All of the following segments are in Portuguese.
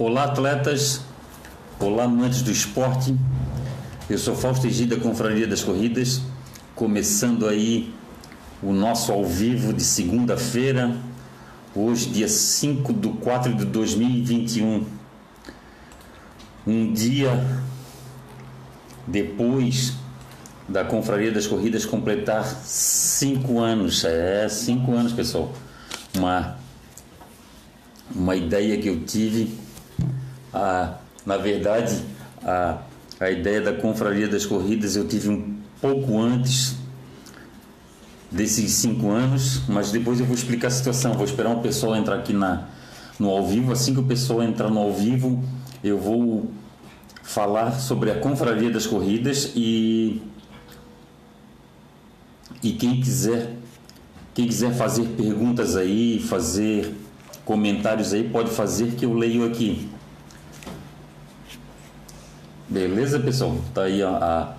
Olá, atletas. Olá, amantes do esporte. Eu sou Fausto Egida, Confraria das Corridas, começando aí o nosso ao vivo de segunda-feira, hoje, dia 5 de 4 de 2021. Um dia depois da Confraria das Corridas completar cinco anos. É, cinco anos, pessoal. Uma, uma ideia que eu tive, a, na verdade, a, a ideia da Confraria das Corridas eu tive um pouco antes desses cinco anos, mas depois eu vou explicar a situação. Vou esperar o pessoal entrar aqui na, no ao vivo. Assim que o pessoal entrar no ao vivo, eu vou falar sobre a Confraria das Corridas e e quem quiser quem quiser fazer perguntas aí, fazer comentários aí, pode fazer que eu leio aqui. Beleza, pessoal? Tá aí ó, a,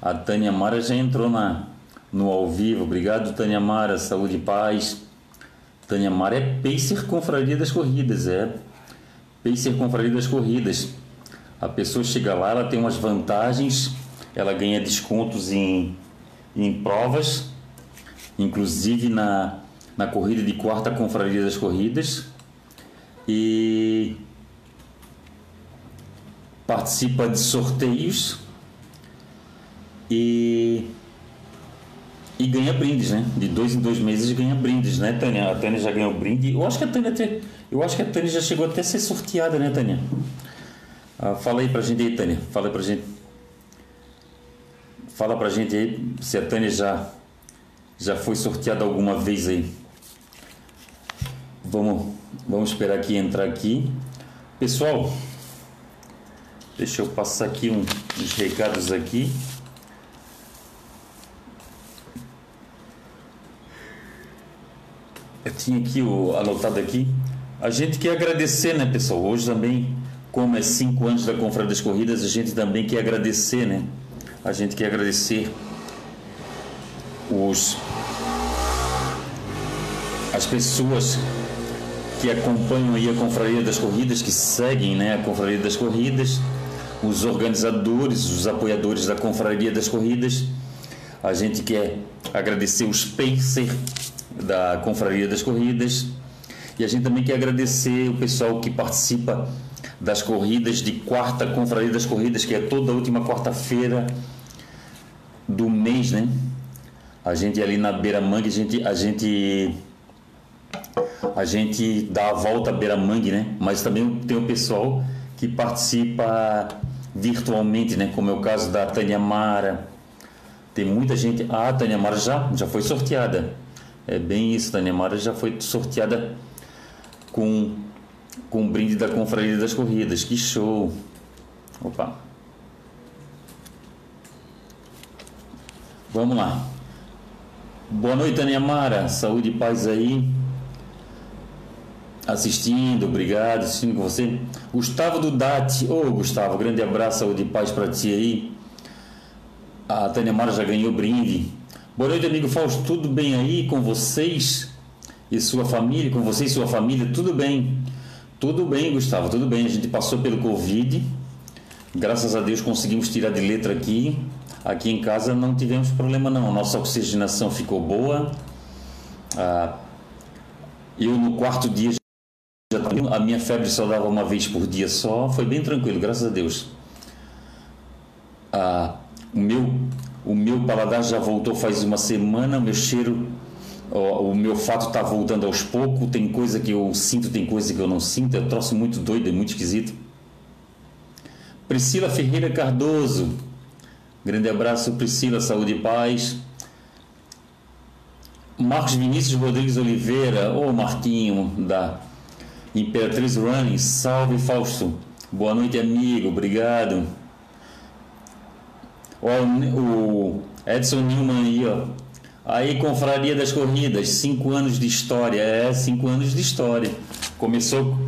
a Tânia Mara já entrou na, no ao vivo. Obrigado, Tânia Mara. Saúde e paz. Tânia Mara é Pacer Confraria das Corridas, é. Pacer Confraria das Corridas. A pessoa chega lá, ela tem umas vantagens, ela ganha descontos em, em provas, inclusive na, na corrida de quarta confraria das corridas e participa de sorteios e, e ganha brindes, né? De dois em dois meses ganha brindes, né, Tânia? A Tânia já ganhou brinde. Eu acho que a Tânia até, eu acho que a Tânia já chegou até a ser sorteada, né, Tânia? Ah, fala aí pra gente aí, Tânia. Fala pra gente. Fala pra gente aí se a Tânia já já foi sorteada alguma vez aí. Vamos, vamos esperar aqui entrar aqui. Pessoal, deixa eu passar aqui um, uns recados aqui. Eu tinha aqui o anotado aqui. A gente quer agradecer, né, pessoal? Hoje também, como é cinco anos da Confraria das Corridas, a gente também quer agradecer, né? A gente quer agradecer os as pessoas que acompanham aí a Confraria das Corridas, que seguem né, a Confraria das Corridas, os organizadores, os apoiadores da Confraria das Corridas. A gente quer agradecer os Pacer da Confraria das Corridas e a gente também quer agradecer o pessoal que participa das corridas de quarta Confraria das Corridas, que é toda última quarta-feira do mês, né? A gente ali na Beira Mangue, a gente, a gente a gente dá a volta à Beira Mangue, né? Mas também tem o pessoal que participa virtualmente, né? Como é o caso da Tânia Mara. Tem muita gente. Ah, a Tânia Mara já, já foi sorteada. É bem isso, Tânia Mara já foi sorteada com, com o brinde da Confraria das Corridas. Que show! Opa! Vamos lá. Boa noite, Tânia Mara. Saúde e paz aí assistindo, obrigado, assistindo com você. Gustavo Dudati, ô oh, Gustavo, grande abraço, saúde e paz para ti aí. A Tânia Mara já ganhou brinde. Boa noite, amigo Fausto, tudo bem aí com vocês e sua família? Com você e sua família, tudo bem? Tudo bem, Gustavo, tudo bem. A gente passou pelo Covid, graças a Deus conseguimos tirar de letra aqui. Aqui em casa não tivemos problema não, nossa oxigenação ficou boa. Ah, eu no quarto dia a minha febre só dava uma vez por dia só, foi bem tranquilo, graças a Deus. Ah, o, meu, o meu paladar já voltou faz uma semana, o meu cheiro, o, o meu fato está voltando aos poucos, tem coisa que eu sinto, tem coisa que eu não sinto, é um troço muito doido, é muito esquisito. Priscila Ferreira Cardoso, grande abraço, Priscila, saúde e paz. Marcos Vinícius Rodrigues Oliveira, ô Marquinho, da Imperatriz Running, salve Fausto. Boa noite, amigo, obrigado. Ó, o Edson Newman aí, ó. Aí, Confraria das Corridas, cinco anos de história. É, cinco anos de história. Começou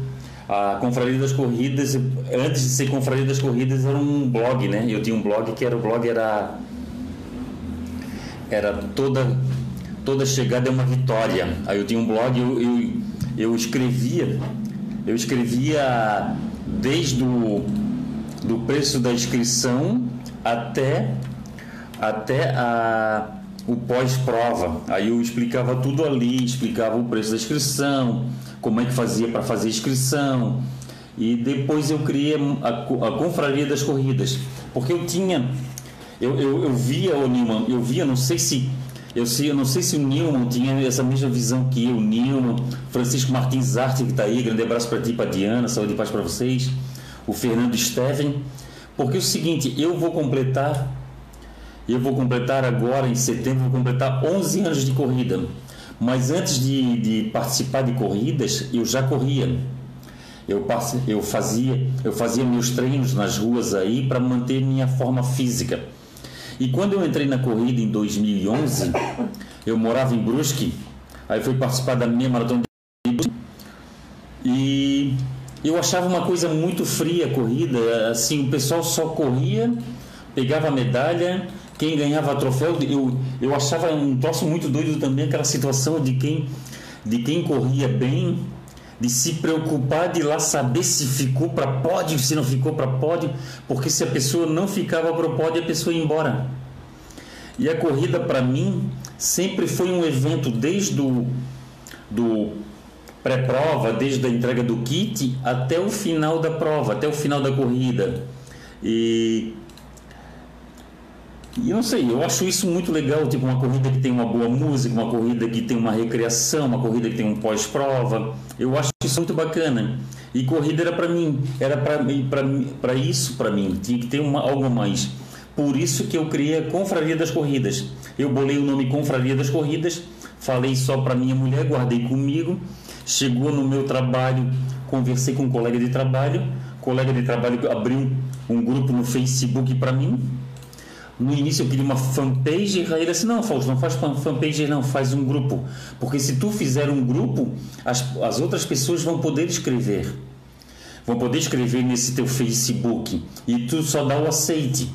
a Confraria das Corridas, antes de ser Confraria das Corridas, era um blog, né? Eu tinha um blog que era o blog era era toda toda chegada é uma vitória. Aí eu tinha um blog, eu, eu eu escrevia, eu escrevia desde o do preço da inscrição até até a o pós-prova. Aí eu explicava tudo ali, explicava o preço da inscrição, como é que fazia para fazer inscrição. E depois eu criei a, a Confraria das Corridas, porque eu tinha, eu, eu, eu via o Newman, eu via, não sei se eu, sei, eu não sei se o Nilman tinha essa mesma visão que eu, Nilman, Francisco Martins Arte, que está aí, grande abraço para ti, para Diana, saúde e paz para vocês, o Fernando Steven, porque é o seguinte, eu vou completar, eu vou completar agora em setembro, vou completar 11 anos de corrida, mas antes de, de participar de corridas, eu já corria. Eu, eu, fazia, eu fazia meus treinos nas ruas aí para manter minha forma física. E quando eu entrei na corrida em 2011, eu morava em Brusque, aí fui participar da minha maratona de Brusque, e eu achava uma coisa muito fria a corrida, assim, o pessoal só corria, pegava a medalha, quem ganhava troféu, eu, eu achava um troço muito doido também aquela situação de quem, de quem corria bem, de se preocupar de lá saber se ficou para pódio, se não ficou para pódio, porque se a pessoa não ficava para o pódio, a pessoa ia embora. E a corrida para mim sempre foi um evento desde do, do pré-prova, desde a entrega do kit até o final da prova, até o final da corrida. E e eu não sei, eu acho isso muito legal, tipo uma corrida que tem uma boa música, uma corrida que tem uma recreação, uma corrida que tem um pós-prova. Eu acho isso muito bacana. E corrida era para mim, era para isso para mim, tinha que ter uma, algo mais. Por isso que eu criei a Confraria das Corridas. Eu bolei o nome Confraria das Corridas, falei só para minha mulher, guardei comigo. Chegou no meu trabalho, conversei com um colega de trabalho, colega de trabalho abriu um grupo no Facebook para mim, no início eu queria uma fanpage, e ele disse, não, Fausto, não faz fanpage não, faz um grupo. Porque se tu fizer um grupo, as, as outras pessoas vão poder escrever. Vão poder escrever nesse teu Facebook. E tu só dá o aceite.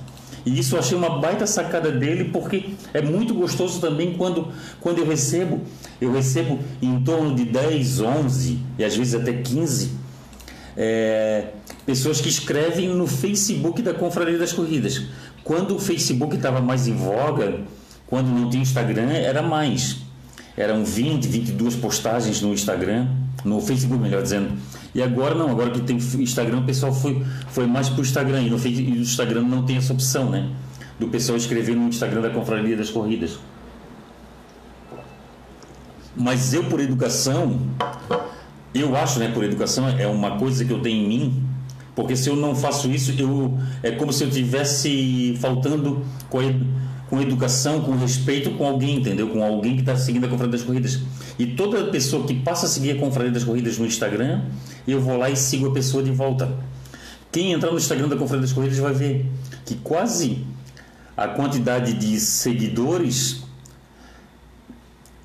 E isso eu achei uma baita sacada dele, porque é muito gostoso também quando, quando eu recebo, eu recebo em torno de 10, 11 e às vezes até 15 é, pessoas que escrevem no Facebook da Confraria das Corridas. Quando o Facebook estava mais em voga, quando não tinha Instagram, era mais. Eram 20, 22 postagens no Instagram, no Facebook, melhor dizendo. E agora não, agora que tem Instagram, o pessoal foi, foi mais para o Instagram. E no, e no Instagram não tem essa opção, né? Do pessoal escrever no Instagram da Confraria das Corridas. Mas eu, por educação, eu acho, né, por educação, é uma coisa que eu tenho em mim, porque se eu não faço isso, eu é como se eu tivesse faltando com, com educação, com respeito com alguém, entendeu? Com alguém que está seguindo a Confraria das Corridas. E toda pessoa que passa a seguir a Confraria das Corridas no Instagram, eu vou lá e sigo a pessoa de volta. Quem entrar no Instagram da Confraria das Corridas vai ver que quase a quantidade de seguidores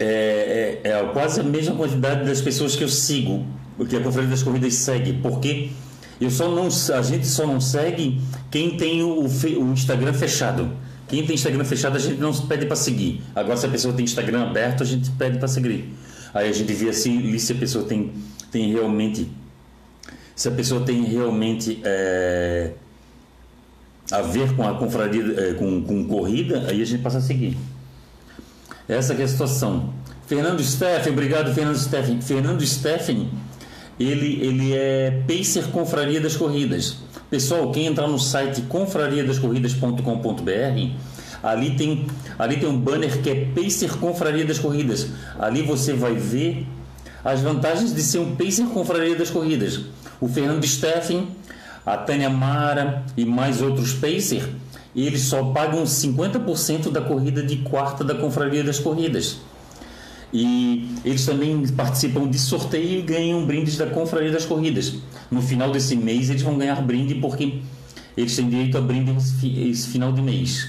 é, é, é quase a mesma quantidade das pessoas que eu sigo, que a Confraria das Corridas segue. Porque eu só não, a gente só não segue quem tem o, o Instagram fechado. Quem tem Instagram fechado a gente não pede para seguir. Agora se a pessoa tem Instagram aberto a gente pede para seguir. Aí a gente vê assim se a pessoa tem, tem realmente se a pessoa tem realmente é, a ver com a confraria é, com, com corrida, aí a gente passa a seguir. Essa é a situação. Fernando Steffen, obrigado Fernando Steffen. Fernando Steffen ele, ele é Pacer Confraria das Corridas. Pessoal, quem entrar no site confrariadascorridas.com.br, ali tem, ali tem um banner que é Pacer Confraria das Corridas. Ali você vai ver as vantagens de ser um Pacer Confraria das Corridas. O Fernando Steffen, a Tânia Mara e mais outros Pacer, eles só pagam 50% da corrida de quarta da Confraria das Corridas. E eles também participam de sorteio e ganham brindes da Confraria das Corridas. No final desse mês eles vão ganhar brinde porque eles têm direito a brinde esse final de mês.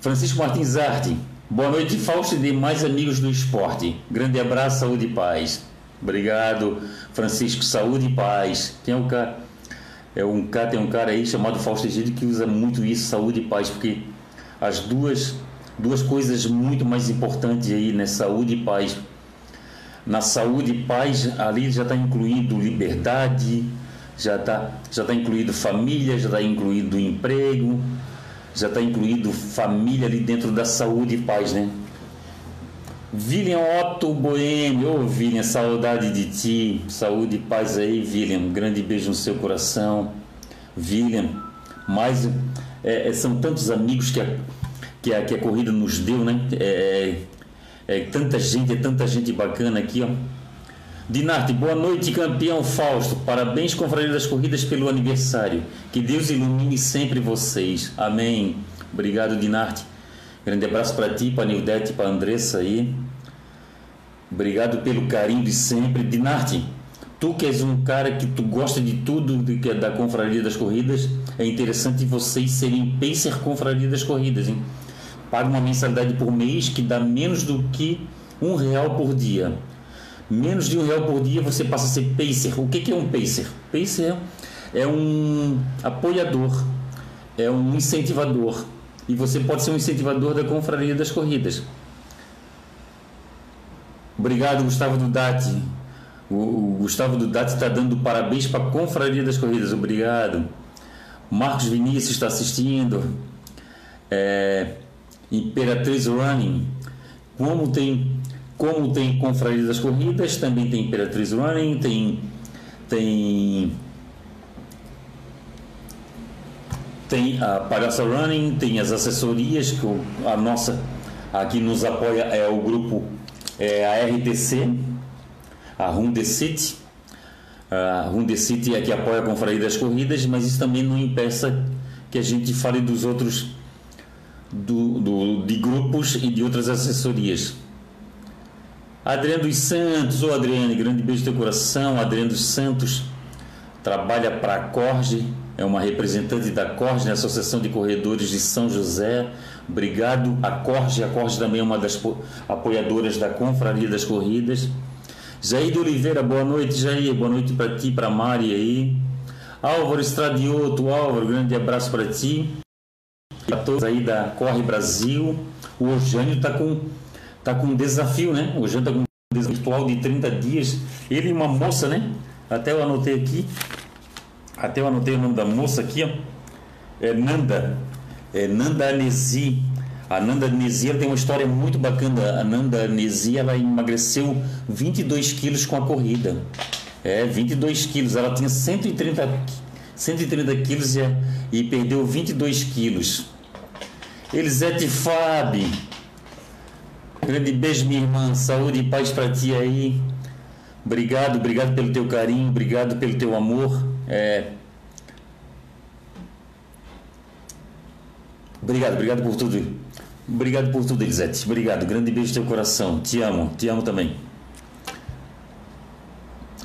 Francisco Martins Arte. Boa noite, Fausto e demais amigos do esporte. Grande abraço, saúde e paz. Obrigado, Francisco. Saúde e paz. Tem um cara, é um cara, tem um cara aí chamado Fausto Egídio que usa muito isso, saúde e paz, porque as duas duas coisas muito mais importantes aí, né? Saúde e paz. na saúde e paz, ali já está incluído liberdade, já está já tá incluído família, já está incluído emprego, já está incluído família ali dentro da saúde e paz, né? William Otto Boêmio, ô oh, William, saudade de ti, saúde e paz aí, William, um grande beijo no seu coração, William, mais, é, é, são tantos amigos que que a, que a corrida nos deu, né? É, é, é tanta gente, é tanta gente bacana aqui, ó. Dinarte, boa noite, campeão Fausto. Parabéns, Confraria das Corridas, pelo aniversário. Que Deus ilumine sempre vocês. Amém. Obrigado, Dinarte. Grande abraço para ti, para Nildete, para Andressa aí. Obrigado pelo carinho de sempre. Dinarte, tu que és um cara que tu gosta de tudo que é da Confraria das Corridas, é interessante vocês serem pacer Confraria das Corridas, hein? Paga uma mensalidade por mês que dá menos do que um real por dia menos de um real por dia você passa a ser pacer. O que, é um pacer? Pacer é um apoiador, é um incentivador. E você pode ser um incentivador da confraria das corridas. Obrigado, Gustavo Dudati. O Gustavo Dudati está dando parabéns para a confraria das corridas. Obrigado. Marcos Vinícius está assistindo. É, Imperatriz Running. Como tem como tem Confraria das Corridas, também tem Imperatriz Running, tem tem tem a Palhaça Running, tem as assessorias que a nossa aqui nos apoia é o grupo é a RTC, a Runde City. A Runde City é que apoia a Confraria das Corridas, mas isso também não impeça que a gente fale dos outros do, do, de grupos e de outras assessorias. Adriano dos Santos, ô Adriano, grande beijo no teu coração. Adriano dos Santos trabalha para a Corge, é uma representante da Corge, Associação de Corredores de São José. Obrigado a Corge, a Corge também é uma das apoiadoras da Confraria das Corridas. Jair de Oliveira, boa noite, Jair, boa noite para ti, para Mari aí. Álvaro Estradioto, Álvaro, grande abraço para ti. A todos aí da Corre Brasil. O Eugênio está com tá com um desafio, né? O Jean tá com um desafio virtual de 30 dias. Ele e uma moça, né? Até eu anotei aqui. Até eu anotei o nome da moça aqui, ó. É Nanda. É Nanda Anesi. A Nanda Anesi tem uma história muito bacana. A Nanda Anesi ela emagreceu 22 quilos com a corrida. É, 22 quilos. Ela tinha 130, 130 quilos e, e perdeu 22 quilos. Elisete Fabi. Grande beijo, minha irmã. Saúde e paz para ti aí. Obrigado, obrigado pelo teu carinho, obrigado pelo teu amor. É... Obrigado, obrigado por tudo. Obrigado por tudo, Elisete. Obrigado. Grande beijo no teu coração. Te amo, te amo também.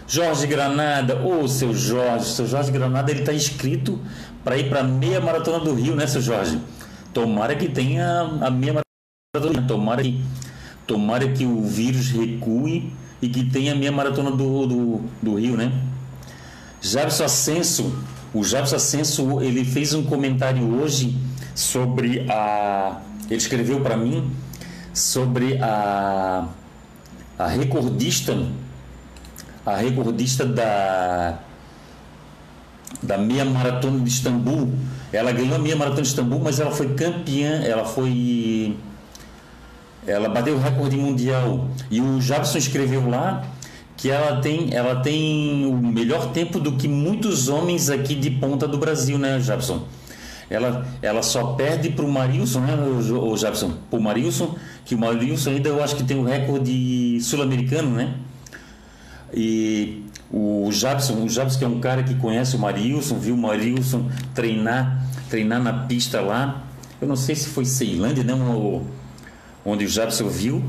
Jorge Granada, ô oh, seu Jorge, seu Jorge Granada, ele está inscrito para ir para meia maratona do Rio, né, seu Jorge? Tomara que tenha a meia maratona. Tomara que Tomara que o vírus recue e que tenha a minha maratona do, do, do Rio, né? Jabson Ascenso, o Jabson Ascenso, ele fez um comentário hoje sobre a. Ele escreveu para mim sobre a, a recordista, a recordista da, da meia maratona de Istambul. Ela ganhou a meia maratona de Istambul, mas ela foi campeã, ela foi ela bateu o recorde mundial. E o Jabson escreveu lá que ela tem, ela tem o melhor tempo do que muitos homens aqui de ponta do Brasil, né, Jabson? Ela, ela só perde para o Marilson, né, o Jabson? Para o Marilson, que o Marilson ainda eu acho que tem o recorde sul-americano, né? E o Jabson, o Jabson que é um cara que conhece o Marilson, viu o Marilson treinar, treinar na pista lá. Eu não sei se foi Ceilândia, né? Onde o Jabson viu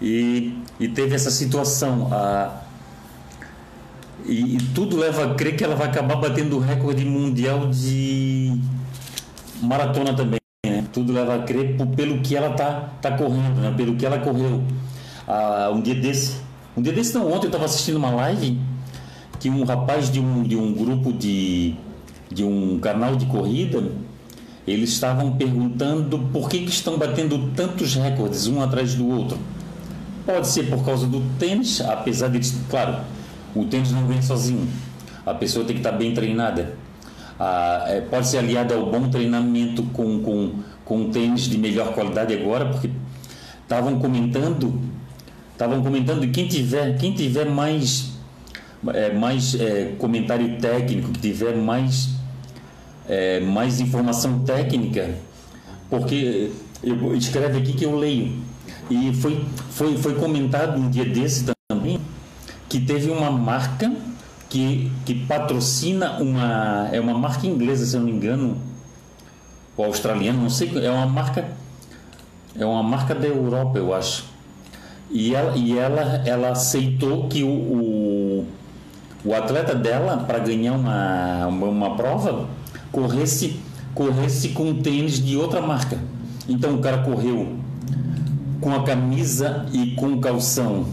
e, e teve essa situação. A, e, e, tudo leva a crer que ela vai acabar batendo o recorde mundial de maratona também. Né? Tudo leva a crer por, pelo que ela tá, tá correndo, né? pelo que ela correu. Ah, um dia desse, um dia desse não, ontem eu estava assistindo uma live que um rapaz de um, de um grupo de, de um canal de corrida eles estavam perguntando por que, que estão batendo tantos recordes um atrás do outro. Pode ser por causa do tênis, apesar de, claro, o tênis não vem sozinho. A pessoa tem que estar bem treinada. Ah, pode ser aliado ao bom treinamento com, com, com tênis de melhor qualidade agora, porque estavam comentando, estavam comentando quem tiver, quem tiver mais, é, mais é, comentário técnico, que tiver mais, é, mais informação técnica, porque eu, escreve aqui que eu leio. E foi, foi, foi comentado um dia desse também que teve uma marca que, que patrocina uma. É uma marca inglesa, se eu não me engano, ou australiana, não sei, é uma marca. É uma marca da Europa, eu acho. E ela, e ela, ela aceitou que o, o, o atleta dela, para ganhar uma, uma, uma prova, corresse, corresse com tênis de outra marca. Então o cara correu com a camisa e com o calção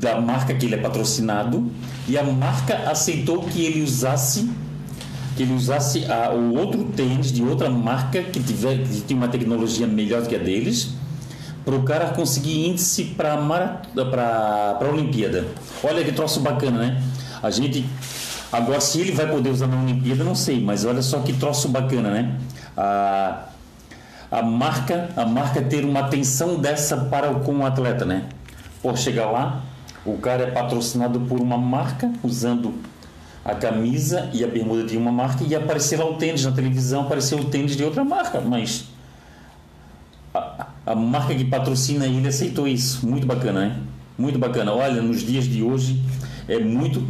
da marca que ele é patrocinado e a marca aceitou que ele usasse que ele usasse a, o outro tênis de outra marca que, tiver, que tinha uma tecnologia melhor que a deles para o cara conseguir índice para a Olimpíada. Olha que troço bacana, né? A gente. Agora, se ele vai poder usar na Olimpíada, não sei, mas olha só que troço bacana, né? A, a marca a marca ter uma atenção dessa para com o atleta, né? Por chegar lá, o cara é patrocinado por uma marca usando a camisa e a bermuda de uma marca e aparecer lá o tênis na televisão, apareceu o tênis de outra marca, mas a, a marca que patrocina ele aceitou isso. Muito bacana, né? Muito bacana. Olha, nos dias de hoje é muito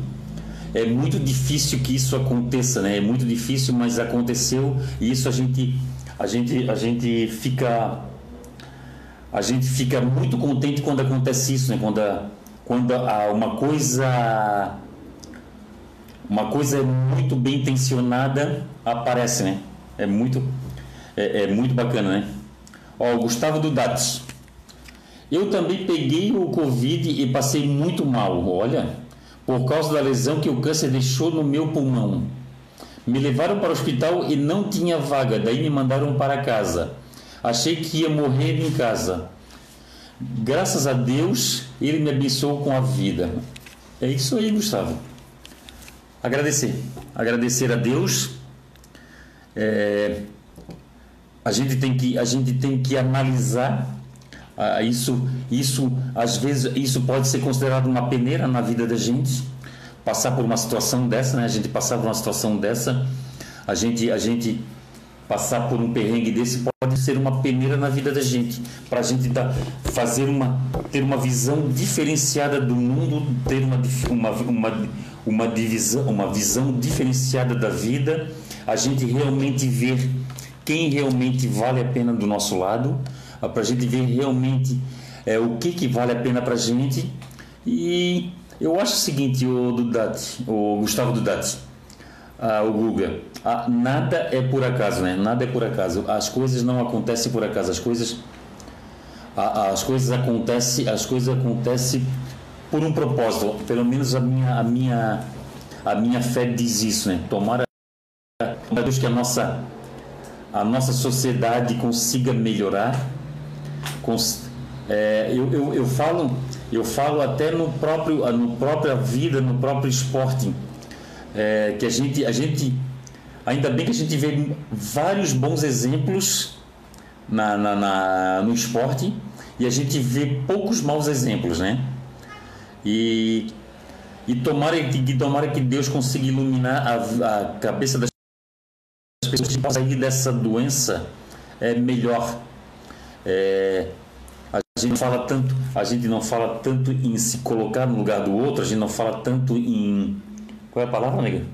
é muito difícil que isso aconteça, né? É muito difícil, mas aconteceu e isso a gente a gente a gente fica a gente fica muito contente quando acontece isso, né? Quando a, quando há uma coisa uma coisa muito bem intencionada aparece, né? É muito é, é muito bacana, né? Ó, Gustavo Dudates. Eu também peguei o Covid e passei muito mal, olha, por causa da lesão que o câncer deixou no meu pulmão. Me levaram para o hospital e não tinha vaga, daí me mandaram para casa. Achei que ia morrer em casa. Graças a Deus, Ele me abençoou com a vida. É isso aí, Gustavo. Agradecer. Agradecer a Deus. É, a gente tem que a gente tem que analisar ah, isso isso às vezes isso pode ser considerado uma peneira na vida da gente passar por uma situação dessa né? A gente passar por uma situação dessa a gente a gente passar por um perrengue desse pode ser uma peneira na vida da gente, para a gente dar, fazer uma, ter uma visão diferenciada do mundo, ter uma, uma, uma, uma, divisão, uma visão diferenciada da vida, a gente realmente ver quem realmente vale a pena do nosso lado, para a gente ver realmente é, o que, que vale a pena para a gente. E eu acho o seguinte, o, Dudati, o Gustavo Dudati, ah, o Guga, ah, nada é por acaso, né? Nada é por acaso. As coisas não acontecem por acaso. As coisas, ah, as coisas acontecem, as coisas acontecem por um propósito. Pelo menos a minha, a minha, a minha fé diz isso, né? Tomara, Deus que a nossa, a nossa sociedade consiga melhorar. É, eu, eu, eu falo, eu falo até no próprio, no própria vida, no próprio esporte, é, que a gente, a gente Ainda bem que a gente vê vários bons exemplos na, na, na, no esporte e a gente vê poucos maus exemplos, né? E, e tomara, que, tomara que Deus consiga iluminar a, a cabeça das pessoas que sair dessa doença é melhor. É, a gente não fala tanto, a gente não fala tanto em se colocar no lugar do outro, a gente não fala tanto em qual é a palavra, nega?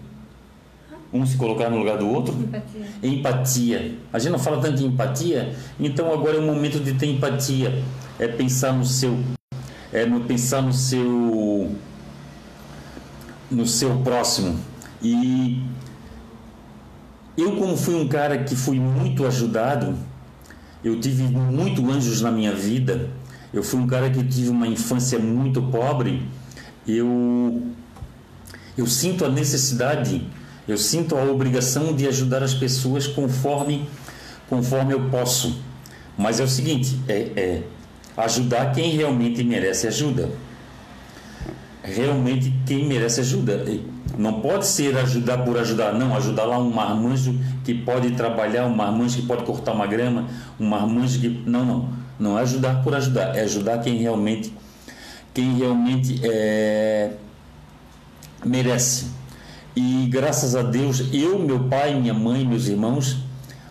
um se colocar no lugar do outro? Empatia. Empatia. A gente não fala tanto em empatia, então agora é o momento de ter empatia. É pensar no seu. É no pensar no seu. No seu próximo. E eu, como fui um cara que fui muito ajudado, eu tive muito anjos na minha vida. Eu fui um cara que tive uma infância muito pobre. Eu eu sinto a necessidade eu sinto a obrigação de ajudar as pessoas conforme, conforme eu posso. Mas é o seguinte, é, é Ajudar quem realmente merece ajuda. Realmente quem merece ajuda. Não pode ser ajudar por ajudar, não. Ajudar lá um marmanjo que pode trabalhar, um marmanjo que pode cortar uma grama, um marmanjo que. Não, não. Não é ajudar por ajudar, é ajudar quem realmente, quem realmente é, merece. E graças a Deus, eu, meu pai, minha mãe, meus irmãos,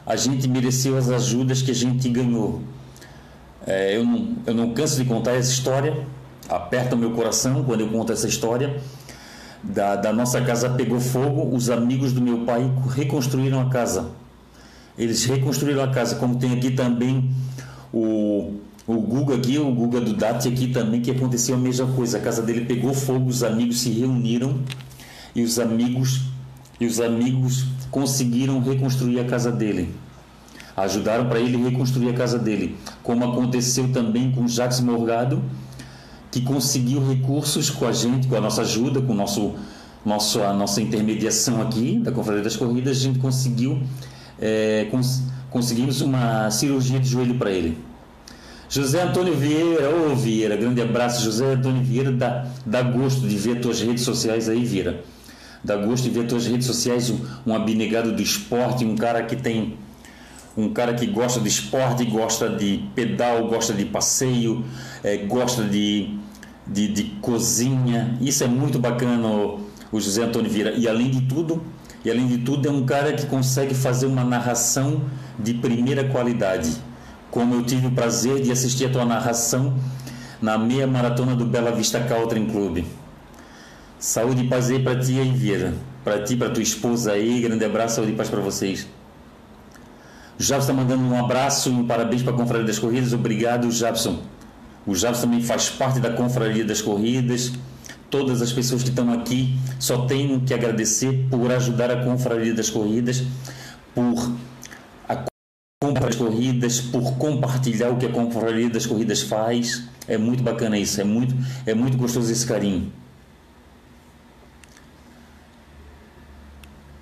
a gente mereceu as ajudas que a gente ganhou. É, eu, não, eu não canso de contar essa história, aperta o meu coração quando eu conto essa história. Da, da nossa casa pegou fogo, os amigos do meu pai reconstruíram a casa. Eles reconstruíram a casa, como tem aqui também o, o Guga aqui, o Guga do Dati aqui também, que aconteceu a mesma coisa. A casa dele pegou fogo, os amigos se reuniram e os amigos e os amigos conseguiram reconstruir a casa dele. Ajudaram para ele reconstruir a casa dele, como aconteceu também com Jacques Morgado, que conseguiu recursos com a gente, com a nossa ajuda, com o nosso, nosso, a nossa intermediação aqui da Confraria das Corridas, a gente conseguiu é, cons, conseguimos uma cirurgia de joelho para ele. José Antônio Vieira, ô oh, Vieira, grande abraço, José Antônio Vieira, dá, dá gosto de ver tuas redes sociais aí, Vieira dá gosto de ver tuas redes sociais um, um abnegado do esporte, um cara que tem um cara que gosta de esporte, gosta de pedal, gosta de passeio, é, gosta de, de, de, cozinha. Isso é muito bacana, o, o José Antônio Vieira. E além de tudo, e além de tudo, é um cara que consegue fazer uma narração de primeira qualidade. Como eu tive o prazer de assistir a tua narração na meia maratona do Bela Vista Country Club. Saúde e paz aí para ti aí, Vieira. Para ti, para tua esposa aí. Grande abraço, saúde e paz para vocês. Jabson está mandando um abraço e um parabéns para a Confraria das Corridas. Obrigado, Jabson. O Jabson também faz parte da Confraria das Corridas. Todas as pessoas que estão aqui só tenho que agradecer por ajudar a Confraria das Corridas, por a compra das corridas, por compartilhar o que a Confraria das Corridas faz. É muito bacana isso, é muito, é muito gostoso esse carinho.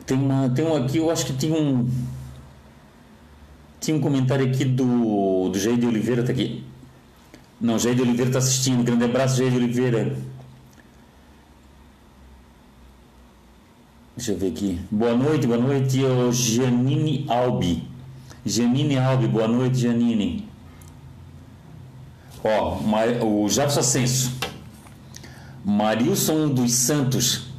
Tem, tem um aqui, eu acho que tinha um. Tinha um comentário aqui do, do Jair de Oliveira, tá aqui. Não, Jair de Oliveira está assistindo. Grande abraço, Jair de Oliveira. Deixa eu ver aqui. Boa noite, boa noite, o Janine Albi. Janine Albi, boa noite, Janine. Ó, o Jefferson Ascenso. Marilson dos Santos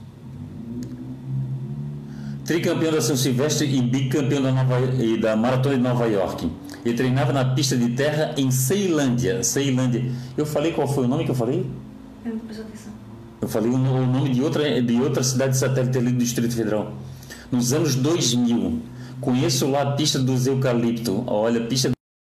tricampeão da São Silvestre e bicampeão da, Nova, e da Maratona de Nova York. Ele treinava na pista de terra em Ceilândia. Ceilândia. Eu falei qual foi o nome que eu falei? Eu não atenção. Eu falei o nome de outra, de outra cidade satélite ali do Distrito Federal. Nos anos 2000. Conheço lá a pista dos Eucalipto. Olha, a pista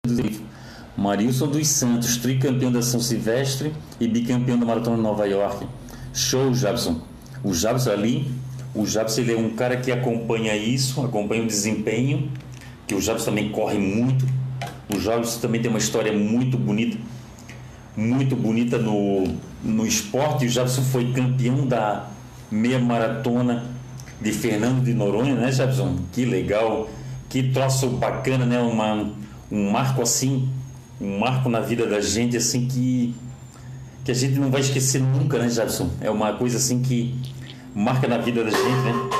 dos Eucalipto. Marilson dos Santos, tricampeão da São Silvestre e bicampeão da Maratona de Nova York. Show, Jabson. O Jabson ali o Jabs ele é um cara que acompanha isso, acompanha o desempenho, que o Jabs também corre muito. O Jabs também tem uma história muito bonita, muito bonita no, no esporte. O Jabson foi campeão da meia maratona de Fernando de Noronha, né, Jabson? Que legal, que troço bacana, né? Uma, um marco assim, um marco na vida da gente assim que que a gente não vai esquecer nunca, né, Jabson? É uma coisa assim que marca na vida da gente, né?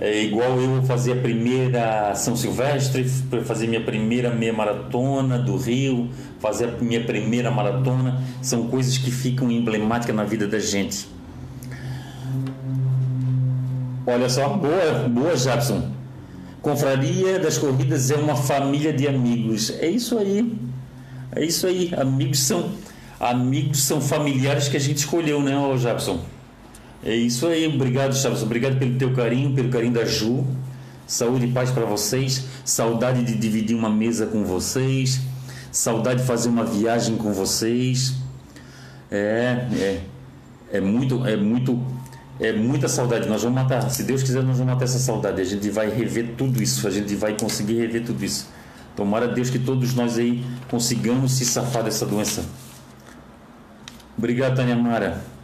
É, igual eu fazer a primeira São Silvestre, fazer minha primeira meia maratona do Rio, fazer a minha primeira maratona, são coisas que ficam emblemáticas na vida da gente. Olha só, boa, boa, Jabson. Confraria das Corridas é uma família de amigos. É isso aí. É isso aí. Amigos são amigos são familiares que a gente escolheu, né, Jabson? É isso aí, obrigado, Chaves. Obrigado pelo teu carinho, pelo carinho da Ju. Saúde e paz para vocês. Saudade de dividir uma mesa com vocês. Saudade de fazer uma viagem com vocês. É, é, é muito, é muito, é muita saudade. Nós vamos matar, se Deus quiser, nós vamos matar essa saudade. A gente vai rever tudo isso. A gente vai conseguir rever tudo isso. Tomara Deus que todos nós aí consigamos se safar dessa doença. Obrigado, Tânia Mara.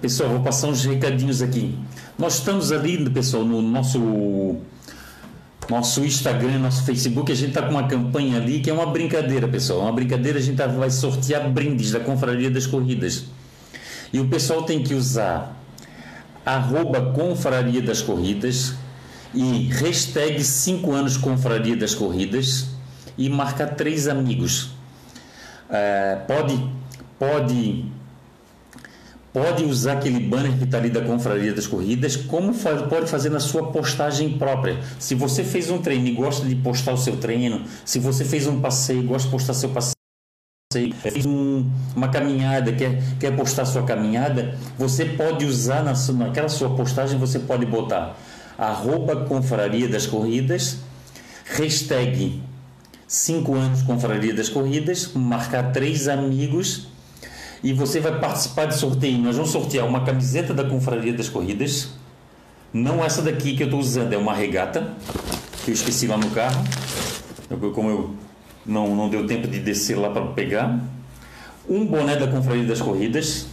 Pessoal, vou passar uns recadinhos aqui. Nós estamos ali, pessoal, no nosso nosso Instagram, nosso Facebook, a gente tá com uma campanha ali que é uma brincadeira, pessoal. Uma brincadeira, a gente tá, vai sortear brindes da Confraria das Corridas. E o pessoal tem que usar arroba Confraria das Corridas e hashtag 5 anos Confraria das Corridas e marcar três amigos. É, pode, pode pode usar aquele banner que está ali da Confraria das Corridas, como pode fazer na sua postagem própria. Se você fez um treino e gosta de postar o seu treino, se você fez um passeio e gosta de postar seu passeio, fez um, uma caminhada, quer, quer postar sua caminhada, você pode usar na, naquela sua postagem, você pode botar arroba Confraria das Corridas, hashtag 5 anos Confraria das Corridas, marcar três amigos e você vai participar de sorteio. Nós vamos sortear uma camiseta da Confraria das Corridas, não essa daqui que eu estou usando, é uma regata que eu esqueci lá no carro. Eu, como eu não, não deu tempo de descer lá para pegar. Um boné da Confraria das Corridas,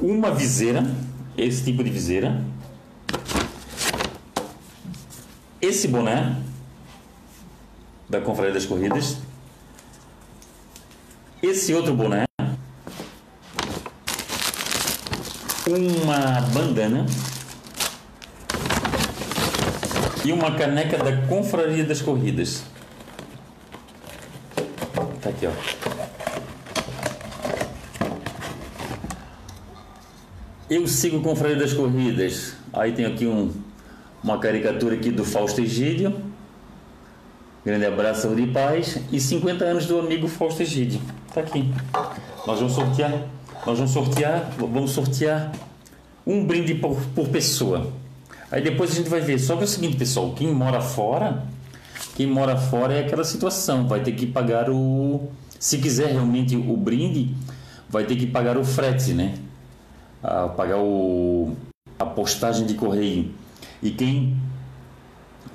uma viseira, esse tipo de viseira, esse boné da Confraria das Corridas esse outro boné, uma bandana e uma caneca da Confraria das Corridas. Tá aqui, ó. Eu sigo Confraria das Corridas. Aí tem aqui um, uma caricatura aqui do Fausto Egídio. Grande abraço, saúde e paz. E 50 anos do amigo Fausto Egídio. Tá aqui. Nós vamos sortear, nós vamos sortear, vamos sortear um brinde por, por pessoa. Aí depois a gente vai ver. Só que é o seguinte, pessoal, quem mora fora, quem mora fora é aquela situação, vai ter que pagar o se quiser realmente o brinde, vai ter que pagar o frete, né? Ah, pagar o a postagem de correio. E quem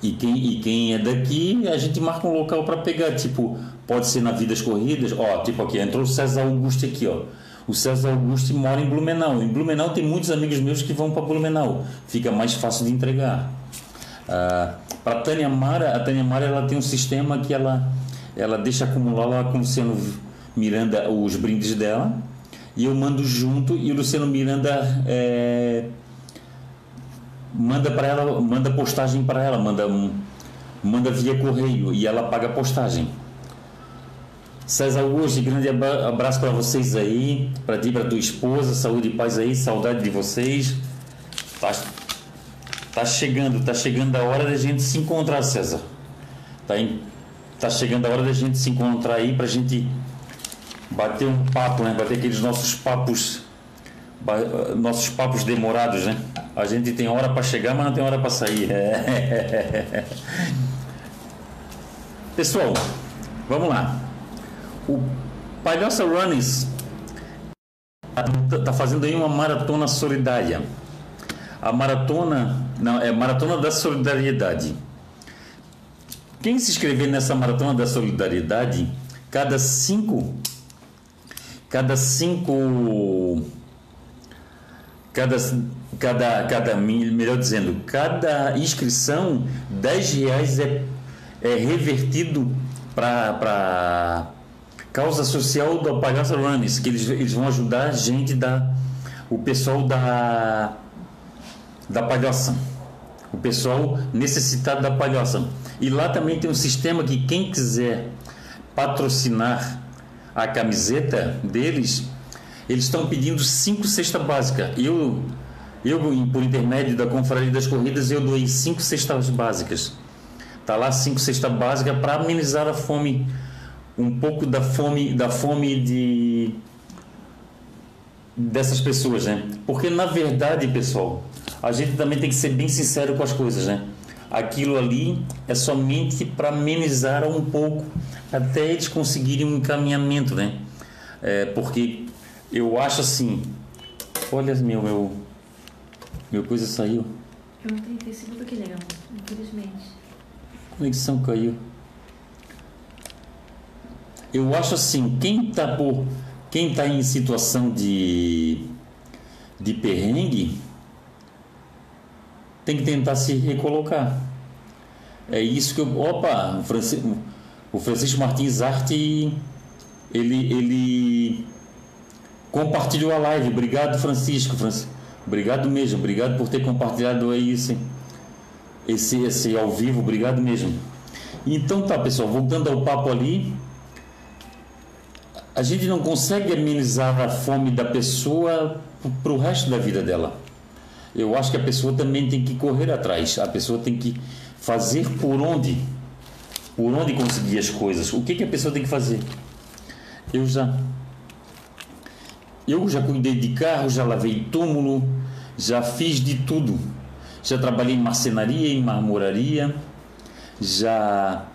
e quem, e quem é daqui, a gente marca um local para pegar. Tipo, pode ser na Vidas Corridas. Ó, tipo aqui, entrou o César Augusto aqui, ó. O César Augusto mora em Blumenau. Em Blumenau tem muitos amigos meus que vão para Blumenau. Fica mais fácil de entregar. Ah, para Tânia Mara, a Tânia Mara ela tem um sistema que ela, ela deixa acumular lá com o Luciano Miranda os brindes dela. E eu mando junto e o Luciano Miranda é, manda para ela, manda postagem para ela, manda manda via correio e ela paga a postagem. César Augusto, grande abraço para vocês aí, para ti, para tua esposa, saúde e paz aí, saudade de vocês. Tá, tá chegando, tá chegando a hora da gente se encontrar, César. Tá, tá chegando a hora da gente se encontrar aí para a gente bater um papo, né? Bater aqueles nossos papos nossos papos demorados, né? A gente tem hora para chegar, mas não tem hora para sair. É. Pessoal, vamos lá. O Palhoça Runnings está fazendo aí uma maratona solidária. A maratona, não, é Maratona da Solidariedade. Quem se inscrever nessa Maratona da Solidariedade, cada cinco, cada cinco cada, cada, cada, melhor dizendo, cada inscrição, 10 reais é, é revertido para causa social do Palhaça Runners, que eles, eles vão ajudar a gente da o pessoal da da palhoça, o pessoal necessitado da palhoça. E lá também tem um sistema que quem quiser patrocinar a camiseta deles, eles estão pedindo cinco cestas básicas. Eu, eu, por intermédio da Confraria das Corridas, eu doei cinco cestas básicas. Tá lá cinco cestas básicas para amenizar a fome, um pouco da fome, da fome de dessas pessoas, né? Porque na verdade, pessoal, a gente também tem que ser bem sincero com as coisas, né? Aquilo ali é somente para amenizar um pouco até eles conseguirem um encaminhamento, né? É, porque eu acho assim. Olha, meu, meu. Meu coisa saiu. Eu não tenho Facebook aqui, legal, infelizmente. A conexão caiu. Eu acho assim, quem tá por. Quem tá em situação de. de perrengue tem que tentar se recolocar. É isso que eu. Opa, o Francisco, o Francisco Martins Arte, ele, ele compartilhou a live. Obrigado, Francisco. Francisco. Obrigado mesmo, obrigado por ter compartilhado aí esse, esse, esse ao vivo, obrigado mesmo. Então tá, pessoal, voltando ao papo ali, a gente não consegue amenizar a fome da pessoa para o resto da vida dela. Eu acho que a pessoa também tem que correr atrás, a pessoa tem que fazer por onde, por onde conseguir as coisas. O que, que a pessoa tem que fazer? Eu já eu já cuidei de carro, já lavei túmulo, já fiz de tudo. Já trabalhei em marcenaria, em marmoraria, já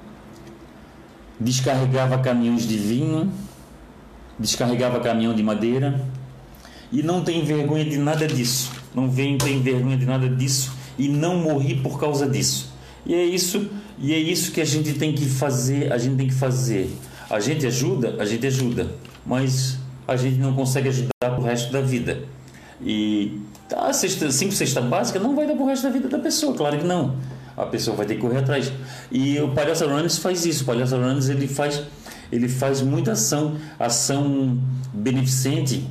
descarregava caminhões de vinho, descarregava caminhão de madeira e não tem vergonha de nada disso. Não vem tem vergonha de nada disso e não morri por causa disso. E é isso, e é isso que a gente tem que fazer, a gente tem que fazer. A gente ajuda, a gente ajuda, mas a gente não consegue ajudar para o resto da vida. E tá, sexta, cinco cesta básica não vai dar para o resto da vida da pessoa, claro que não. A pessoa vai ter que correr atrás. E o Palhaço Runners faz isso. O Palhaço Runners ele faz, ele faz muita ação, ação beneficente,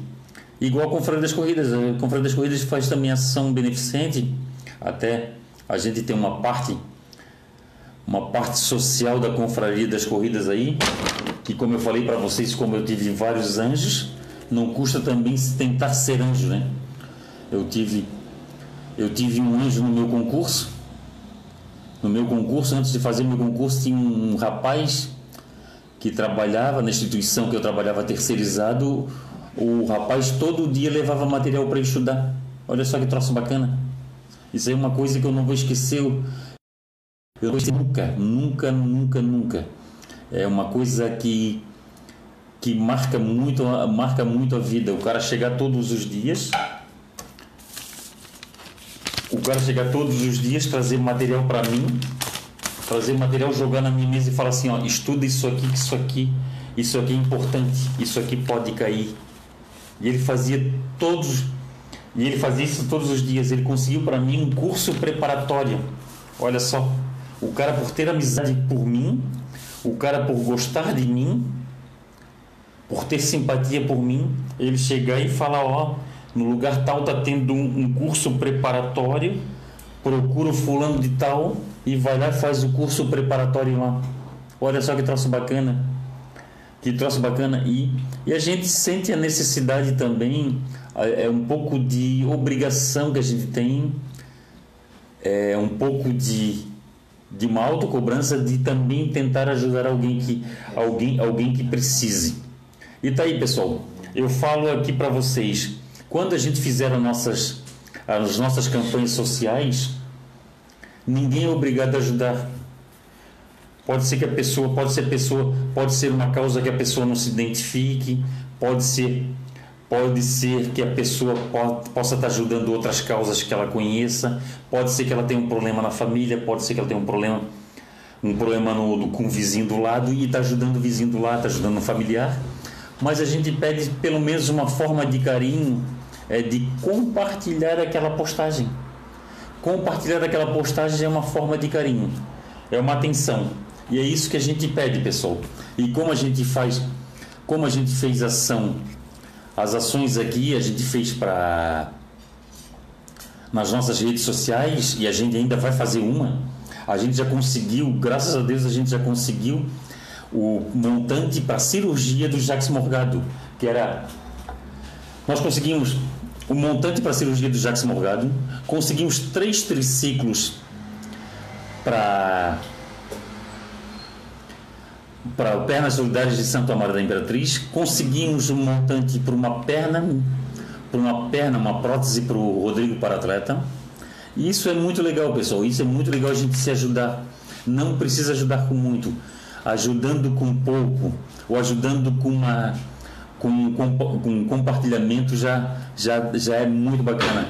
igual a Confraria das Corridas. A Confraria das Corridas faz também ação beneficente. Até a gente tem uma parte uma parte social da confraria das corridas aí, que como eu falei para vocês, como eu tive vários anjos, não custa também se tentar ser anjo, né? Eu tive eu tive um anjo no meu concurso. No meu concurso, antes de fazer meu concurso, tinha um rapaz que trabalhava na instituição que eu trabalhava terceirizado. O rapaz todo dia levava material para estudar. Olha só que troço bacana. Isso aí é uma coisa que eu não vou esquecer. Eu nunca, nunca, nunca, nunca. É uma coisa que que marca muito, marca muito a vida. O cara chegar todos os dias, o cara chegar todos os dias, trazer material para mim, trazer material, jogar na minha mesa e falar assim, ó, estuda isso aqui, isso aqui, isso aqui é importante, isso aqui pode cair. E ele fazia todos, e ele fazia isso todos os dias. Ele conseguiu para mim um curso preparatório. Olha só, o cara por ter amizade por mim, o cara por gostar de mim, por ter simpatia por mim, ele chegar e falar, ó, no lugar tal tá tendo um, um curso preparatório, procura o fulano de tal e vai lá e faz o curso preparatório lá. Olha só que troço bacana. Que troço bacana. E, e a gente sente a necessidade também, é um pouco de obrigação que a gente tem, é um pouco de de uma autocobrança de também tentar ajudar alguém que alguém alguém que precise. E tá aí, pessoal. Eu falo aqui para vocês, quando a gente fizer as nossas as nossas campanhas sociais, ninguém é obrigado a ajudar. Pode ser que a pessoa, pode ser pessoa, pode ser uma causa que a pessoa não se identifique, pode ser Pode ser que a pessoa possa estar ajudando outras causas que ela conheça, pode ser que ela tenha um problema na família, pode ser que ela tenha um problema um problema no, com o vizinho do lado e está ajudando o vizinho do lado, está ajudando o familiar. Mas a gente pede pelo menos uma forma de carinho, é de compartilhar aquela postagem. Compartilhar aquela postagem é uma forma de carinho, é uma atenção. E é isso que a gente pede, pessoal. E como a gente faz, como a gente fez ação as ações aqui a gente fez para nas nossas redes sociais e a gente ainda vai fazer uma. A gente já conseguiu, graças a Deus, a gente já conseguiu o montante para cirurgia do Jacques Morgado, que era nós conseguimos o montante para cirurgia do Jacques Morgado, conseguimos três triciclos para para Pernas Solidárias de Santo Amaro da Imperatriz, conseguimos um montante para uma perna, para uma perna, uma prótese para o Rodrigo para atleta. E isso é muito legal, pessoal. Isso é muito legal a gente se ajudar. Não precisa ajudar com muito, ajudando com pouco ou ajudando com uma com, com, com compartilhamento já, já, já é muito bacana.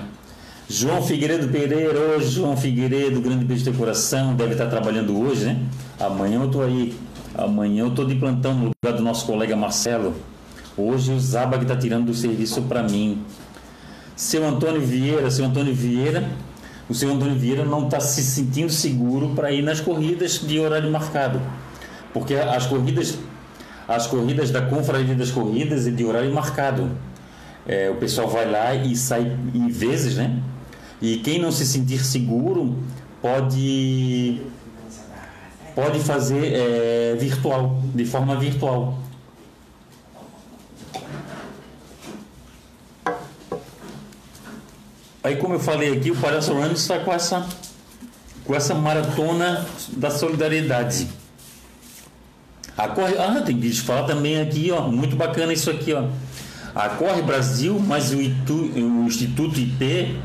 João Figueiredo Pereira, hoje João Figueiredo, grande beijo de coração, deve estar trabalhando hoje, né? Amanhã eu estou aí Amanhã eu estou de plantão no lugar do nosso colega Marcelo. Hoje o Zaba está tirando do serviço para mim. Seu Antônio Vieira, seu Antônio Vieira, o senhor Antônio Vieira não está se sentindo seguro para ir nas corridas de horário marcado. Porque as corridas, as corridas da Confraria das Corridas é de horário marcado. É, o pessoal vai lá e sai em vezes, né? E quem não se sentir seguro pode pode fazer é, virtual, de forma virtual. Aí, como eu falei aqui, o Palhaço Run está com essa, com essa maratona da solidariedade. A Corre, ah, tem que falar também aqui, ó, muito bacana isso aqui, ó. A Corre Brasil, mas o, Itu, o Instituto IP,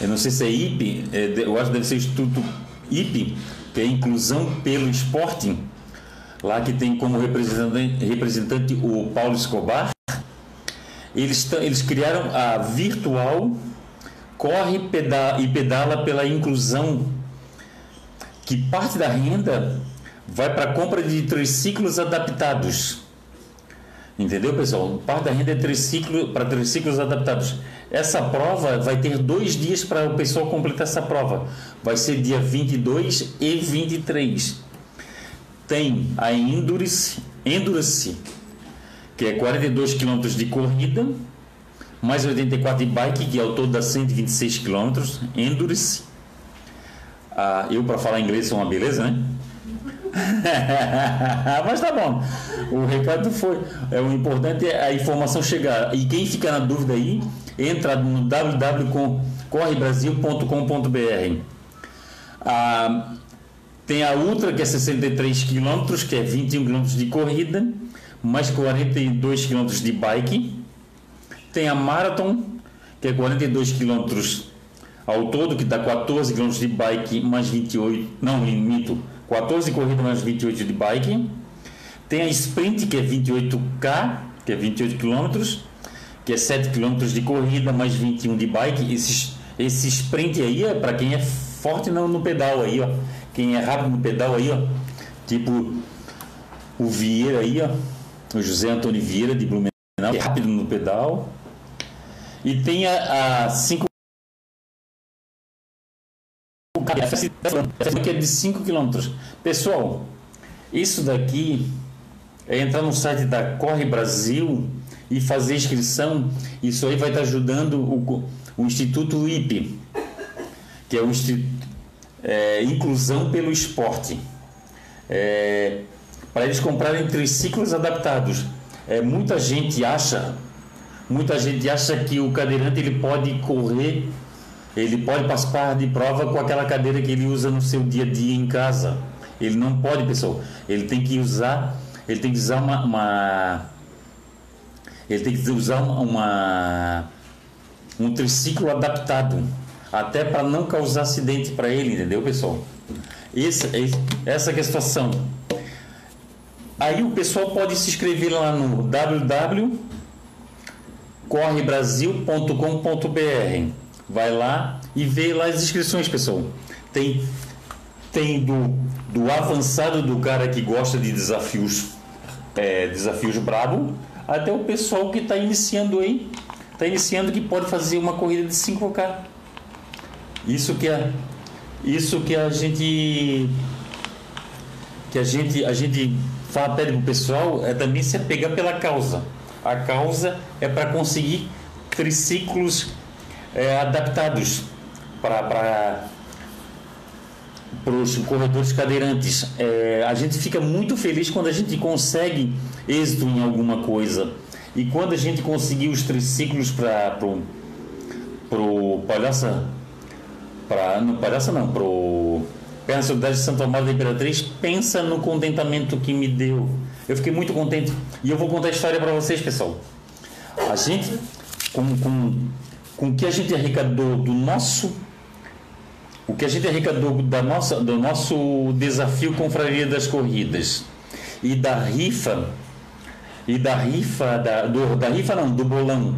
eu não sei se é IP, é, eu acho que deve ser Instituto IP, que é Inclusão pelo Esporte, lá que tem como representante, representante o Paulo Escobar. Eles, eles criaram a virtual corre e pedala pela inclusão, que parte da renda vai para a compra de triciclos adaptados. Entendeu, pessoal? Parte da renda é triciclo, para triciclos adaptados. Essa prova vai ter dois dias para o pessoal completar essa prova. Vai ser dia 22 e 23. Tem a Endurance, Endurance que é 42 km de corrida mais 84 de bike, que é o todo dá 126 km, Endurance. Ah, eu, para falar inglês, sou uma beleza, né? Mas tá bom. O recado foi. É, o importante é a informação chegar. E quem fica na dúvida aí, entra no www.correbrasil.com.br. Ah, tem a Ultra, que é 63 km, que é 21 km de corrida, mais 42 km de bike. Tem a Marathon, que é 42 quilômetros ao todo, que dá 14 quilômetros de bike mais 28, não, mito, 14 corridas mais 28 de bike. Tem a Sprint, que é 28K, que é 28 quilômetros, que é 7 quilômetros de corrida mais 21 de bike. Esse, esse sprint aí é para quem é forte no, no pedal aí, ó. Quem é rápido no pedal aí, ó. Tipo o Vieira aí, ó. O José Antônio Vieira de Blumenau, que é rápido no pedal. E tem a 5 que é de 5 km. Pessoal, isso daqui é entrar no site da Corre Brasil e fazer inscrição. Isso aí vai estar ajudando o, o Instituto IP, que é o Instituto é, Inclusão pelo Esporte. É, para eles comprarem triciclos adaptados. É, muita gente acha Muita gente acha que o cadeirante ele pode correr, ele pode participar de prova com aquela cadeira que ele usa no seu dia a dia em casa. Ele não pode, pessoal. Ele tem que usar, ele tem que usar uma, uma ele tem que usar uma um triciclo adaptado, até para não causar acidente para ele, entendeu, pessoal? Essa é a situação. Aí o pessoal pode se inscrever lá no www correbrasil.com.br. Vai lá e vê lá as inscrições, pessoal. Tem tem do, do avançado do cara que gosta de desafios é, desafios brabo até o pessoal que está iniciando aí está iniciando que pode fazer uma corrida de 5K isso que é isso que a gente que a gente a gente fala pede pro pessoal é também se apegar pela causa. A causa é para conseguir triciclos é, adaptados para os corredores cadeirantes. É, a gente fica muito feliz quando a gente consegue êxito em alguma coisa. E quando a gente conseguir os triciclos para o pro Palhaça, para não Palhaça não, pro Perna Cidade de Santo Amaro da Imperatriz, pensa no contentamento que me deu eu fiquei muito contente. E eu vou contar a história para vocês, pessoal. A gente, com, com, com o que a gente arrecadou do nosso. O que a gente arrecadou da nossa, do nosso desafio Confraria das Corridas e da rifa, e da rifa, da, do, da rifa não, do bolão,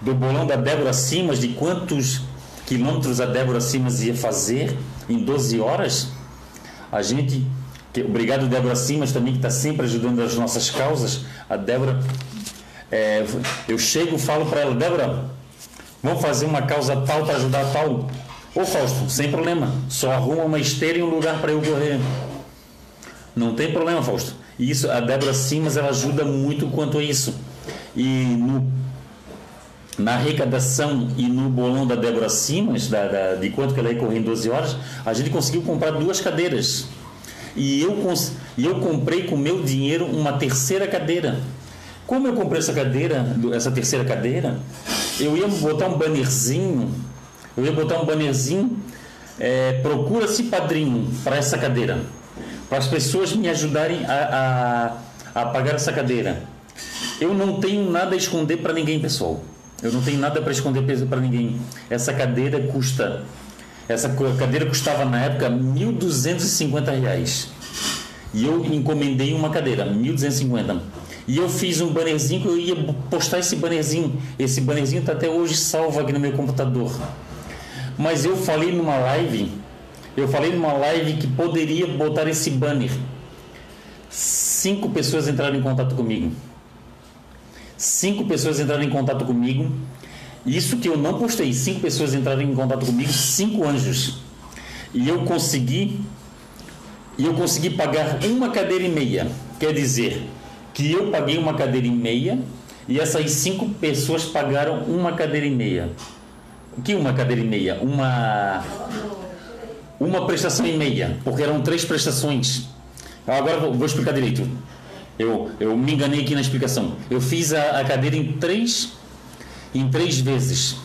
do bolão da Débora Simas, de quantos quilômetros a Débora Simas ia fazer em 12 horas, a gente que, obrigado, Débora Simas, também, que está sempre ajudando as nossas causas. A Débora, é, eu chego falo para ela, Débora, vamos fazer uma causa tal para ajudar tal. Ô Fausto, sem problema, só arruma uma esteira e um lugar para eu correr. Não tem problema, Fausto. Isso, a Débora Simas ela ajuda muito quanto a isso. E no, na arrecadação e no bolão da Débora Simas, da, da, de quanto que ela recorreu em 12 horas, a gente conseguiu comprar duas cadeiras. E eu, e eu comprei com meu dinheiro uma terceira cadeira. Como eu comprei essa cadeira, essa terceira cadeira, eu ia botar um bannerzinho, eu ia botar um bannerzinho, é, procura-se padrinho para essa cadeira para as pessoas me ajudarem a, a, a pagar essa cadeira. Eu não tenho nada a esconder para ninguém, pessoal. Eu não tenho nada para esconder para ninguém. Essa cadeira custa. Essa cadeira custava na época 1.250 reais. E eu encomendei uma cadeira, 1.250. E eu fiz um bannerzinho que eu ia postar esse bannerzinho. Esse bannerzinho está até hoje salvo aqui no meu computador. Mas eu falei numa live eu falei numa live que poderia botar esse banner. Cinco pessoas entraram em contato comigo. Cinco pessoas entraram em contato comigo. Isso que eu não postei. Cinco pessoas entraram em contato comigo, cinco anjos. E eu consegui. E eu consegui pagar uma cadeira e meia. Quer dizer que eu paguei uma cadeira e meia e essas cinco pessoas pagaram uma cadeira e meia. O que uma cadeira e meia? Uma uma prestação e meia, porque eram três prestações. Agora vou, vou explicar direito. Eu, eu me enganei aqui na explicação. Eu fiz a, a cadeira em três, em três vezes.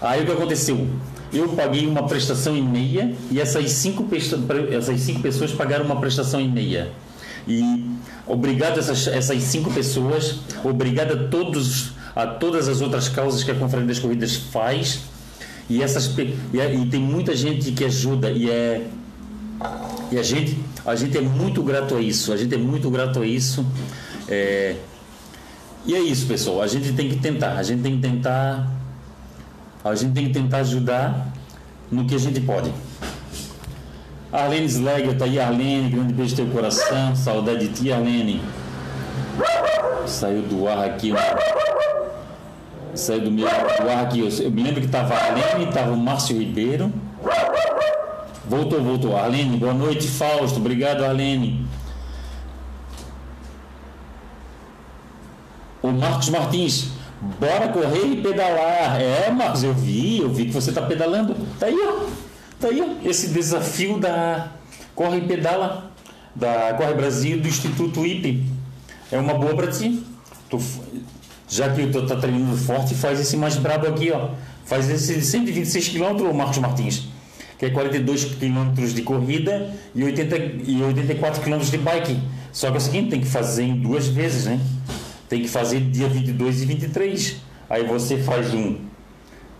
Aí o que aconteceu? Eu paguei uma prestação e meia e essas cinco, essas cinco pessoas pagaram uma prestação e meia. E obrigado a essas, essas cinco pessoas, obrigado a todos a todas as outras causas que a Conferência das Corridas faz. E, essas, e, e tem muita gente que ajuda e é e a gente a gente é muito grato a isso a gente é muito grato a isso. É, e é isso pessoal a gente tem que tentar a gente tem que tentar a gente tem que tentar ajudar no que a gente pode Arlene Slegger tá aí Arlene grande beijo no teu coração saudade de ti Arlene saiu do ar aqui saiu do meu do ar aqui. Eu, me lembro que estava a Arlene, estava o Márcio Ribeiro. Voltou, voltou. Arlene, boa noite, Fausto. Obrigado, Arlene. O Marcos Martins, bora correr e pedalar. É, Marcos, eu vi, eu vi que você está pedalando. Tá aí, ó. Tá aí, ó. Esse desafio da Corre Pedala da Corre Brasil do Instituto IP. É uma boa para ti. Tu, já que tu tá treinando forte, faz esse mais brabo aqui, ó. Faz esse 126 km, Marcos Martins, que é 42 km de corrida e, 80, e 84 km de bike. Só que é o seguinte, tem que fazer em duas vezes, né? Tem que fazer dia 22 e 23. Aí você faz um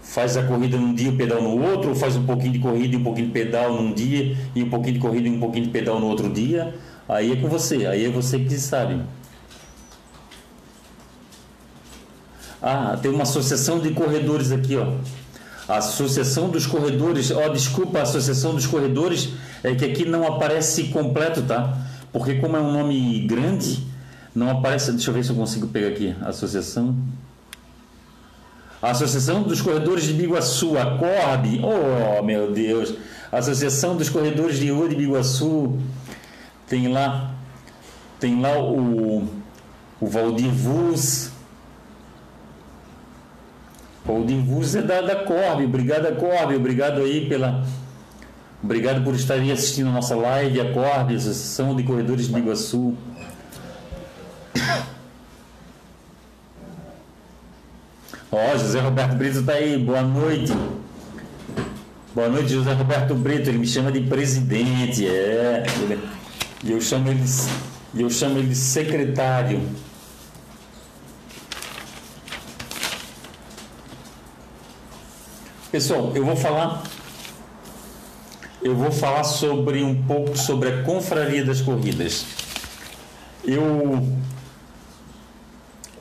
faz a corrida num dia e o pedal no outro, ou faz um pouquinho de corrida e um pouquinho de pedal num dia e um pouquinho de corrida e um pouquinho de pedal no outro dia. Aí é com você, aí é você que sabe. Ah, tem uma associação de corredores aqui, ó. Associação dos Corredores, ó, desculpa, Associação dos Corredores é que aqui não aparece completo, tá? Porque como é um nome grande, não aparece. Deixa eu ver se eu consigo pegar aqui. Associação. A Associação dos Corredores de Biguaçu, a CORB. Oh, meu Deus. Associação dos Corredores de Rua de Biguaçu. Tem lá, tem lá o, o Valdir Vuz, Holding Vus é da, da Corb. Obrigado, Corb. Obrigado aí pela. Obrigado por estarem assistindo a nossa live, a Corb, a Associação de Corredores de Iguaçu. Ó, oh, José Roberto Brito está aí, boa noite. Boa noite, José Roberto Brito. Ele me chama de presidente, é. E eu chamo ele, eu chamo ele de secretário. Pessoal, eu vou falar eu vou falar sobre um pouco sobre a confraria das corridas. Eu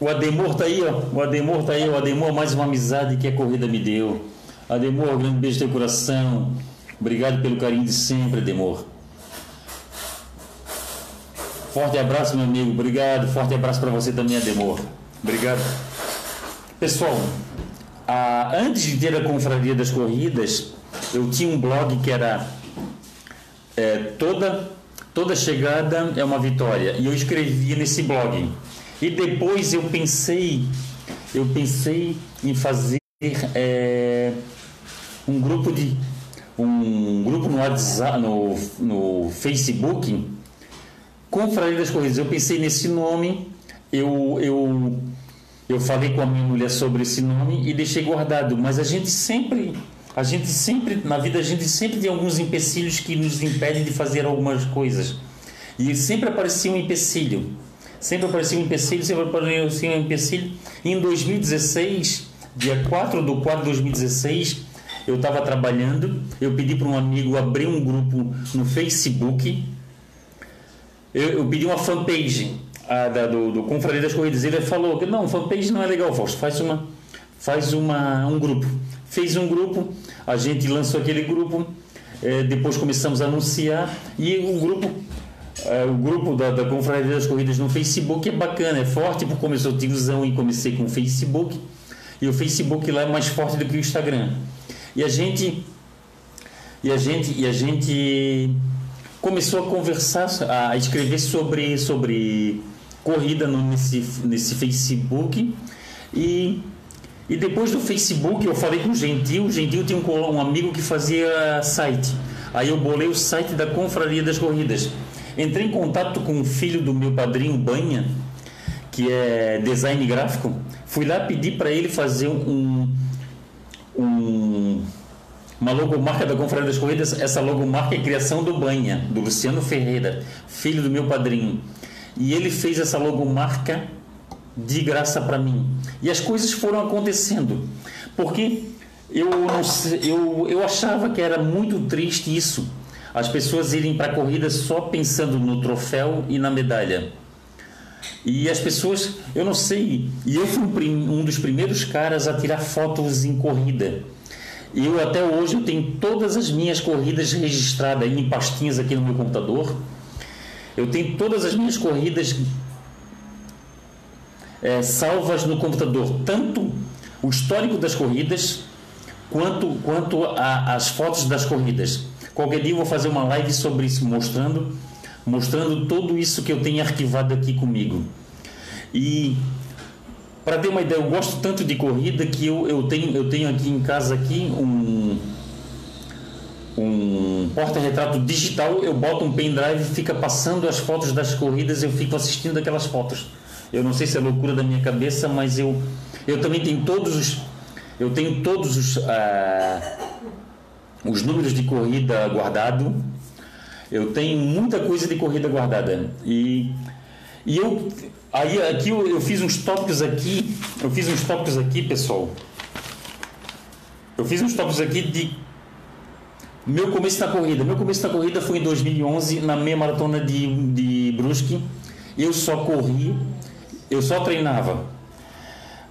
o Ademor tá aí, ó. O Ademor tá aí, o Ademor mais uma amizade que a corrida me deu. Ademor, um grande beijo no teu coração. Obrigado pelo carinho de sempre, Ademor. Forte abraço, meu amigo. Obrigado. Forte abraço para você também, Ademor. Obrigado. Pessoal, ah, antes de ter a confraria das corridas, eu tinha um blog que era é, toda toda chegada é uma vitória e eu escrevia nesse blog. E depois eu pensei eu pensei em fazer é, um grupo de um grupo no WhatsApp, no, no Facebook Confraria das Corridas. Eu pensei nesse nome, eu, eu, eu falei com a minha mulher sobre esse nome e deixei guardado. Mas a gente sempre, a gente sempre, na vida a gente sempre tem alguns empecilhos que nos impedem de fazer algumas coisas. E sempre aparecia um empecilho. Sempre aparecia um empecilho, sempre aparecia um empecilho. E em 2016, dia 4 de 4 de 2016, eu estava trabalhando, eu pedi para um amigo abrir um grupo no Facebook eu, eu pedi uma fanpage a, da, do, do Confraria das Corridas. Ele falou que não, fanpage não é legal, Fausto. Faz, uma, faz uma, um grupo. Fez um grupo, a gente lançou aquele grupo, é, depois começamos a anunciar e o grupo. É, o grupo da, da Confraria das Corridas no Facebook é bacana, é forte, porque começou tiozão e comecei com o Facebook. E o Facebook lá é mais forte do que o Instagram. E a gente e a gente e a gente começou a conversar, a escrever sobre, sobre corrida no, nesse, nesse Facebook e, e depois do Facebook eu falei com o Gentil, o Gentil tinha um, um amigo que fazia site, aí eu bolei o site da Confraria das Corridas, entrei em contato com o filho do meu padrinho Banha, que é design gráfico, fui lá pedir para ele fazer um, um uma logomarca da Confraria das Corridas. Essa logomarca é criação do Banha, do Luciano Ferreira, filho do meu padrinho. E ele fez essa logomarca de graça para mim. E as coisas foram acontecendo. Porque eu, não sei, eu, eu achava que era muito triste isso. As pessoas irem para a corrida só pensando no troféu e na medalha. E as pessoas, eu não sei, e eu fui um, dos primeiros caras a tirar fotos em corrida. Eu até hoje eu tenho todas as minhas corridas registradas em pastinhas aqui no meu computador. Eu tenho todas as minhas corridas é, salvas no computador, tanto o histórico das corridas quanto, quanto a, as fotos das corridas. Qualquer dia eu vou fazer uma live sobre isso, mostrando, mostrando tudo isso que eu tenho arquivado aqui comigo. E para ter uma ideia, eu gosto tanto de corrida que eu, eu, tenho, eu tenho aqui em casa aqui um, um porta-retrato digital, eu boto um pendrive, fica passando as fotos das corridas, eu fico assistindo aquelas fotos. Eu não sei se é loucura da minha cabeça, mas eu, eu também tenho todos os eu tenho todos os, ah, os números de corrida guardado. Eu tenho muita coisa de corrida guardada e e eu Aí aqui eu, eu, fiz uns tópicos aqui, eu fiz uns tópicos aqui, pessoal. Eu fiz uns tópicos aqui de meu começo na corrida. Meu começo na corrida foi em 2011 na meia maratona de, de Brusque. Eu só corri, eu só treinava.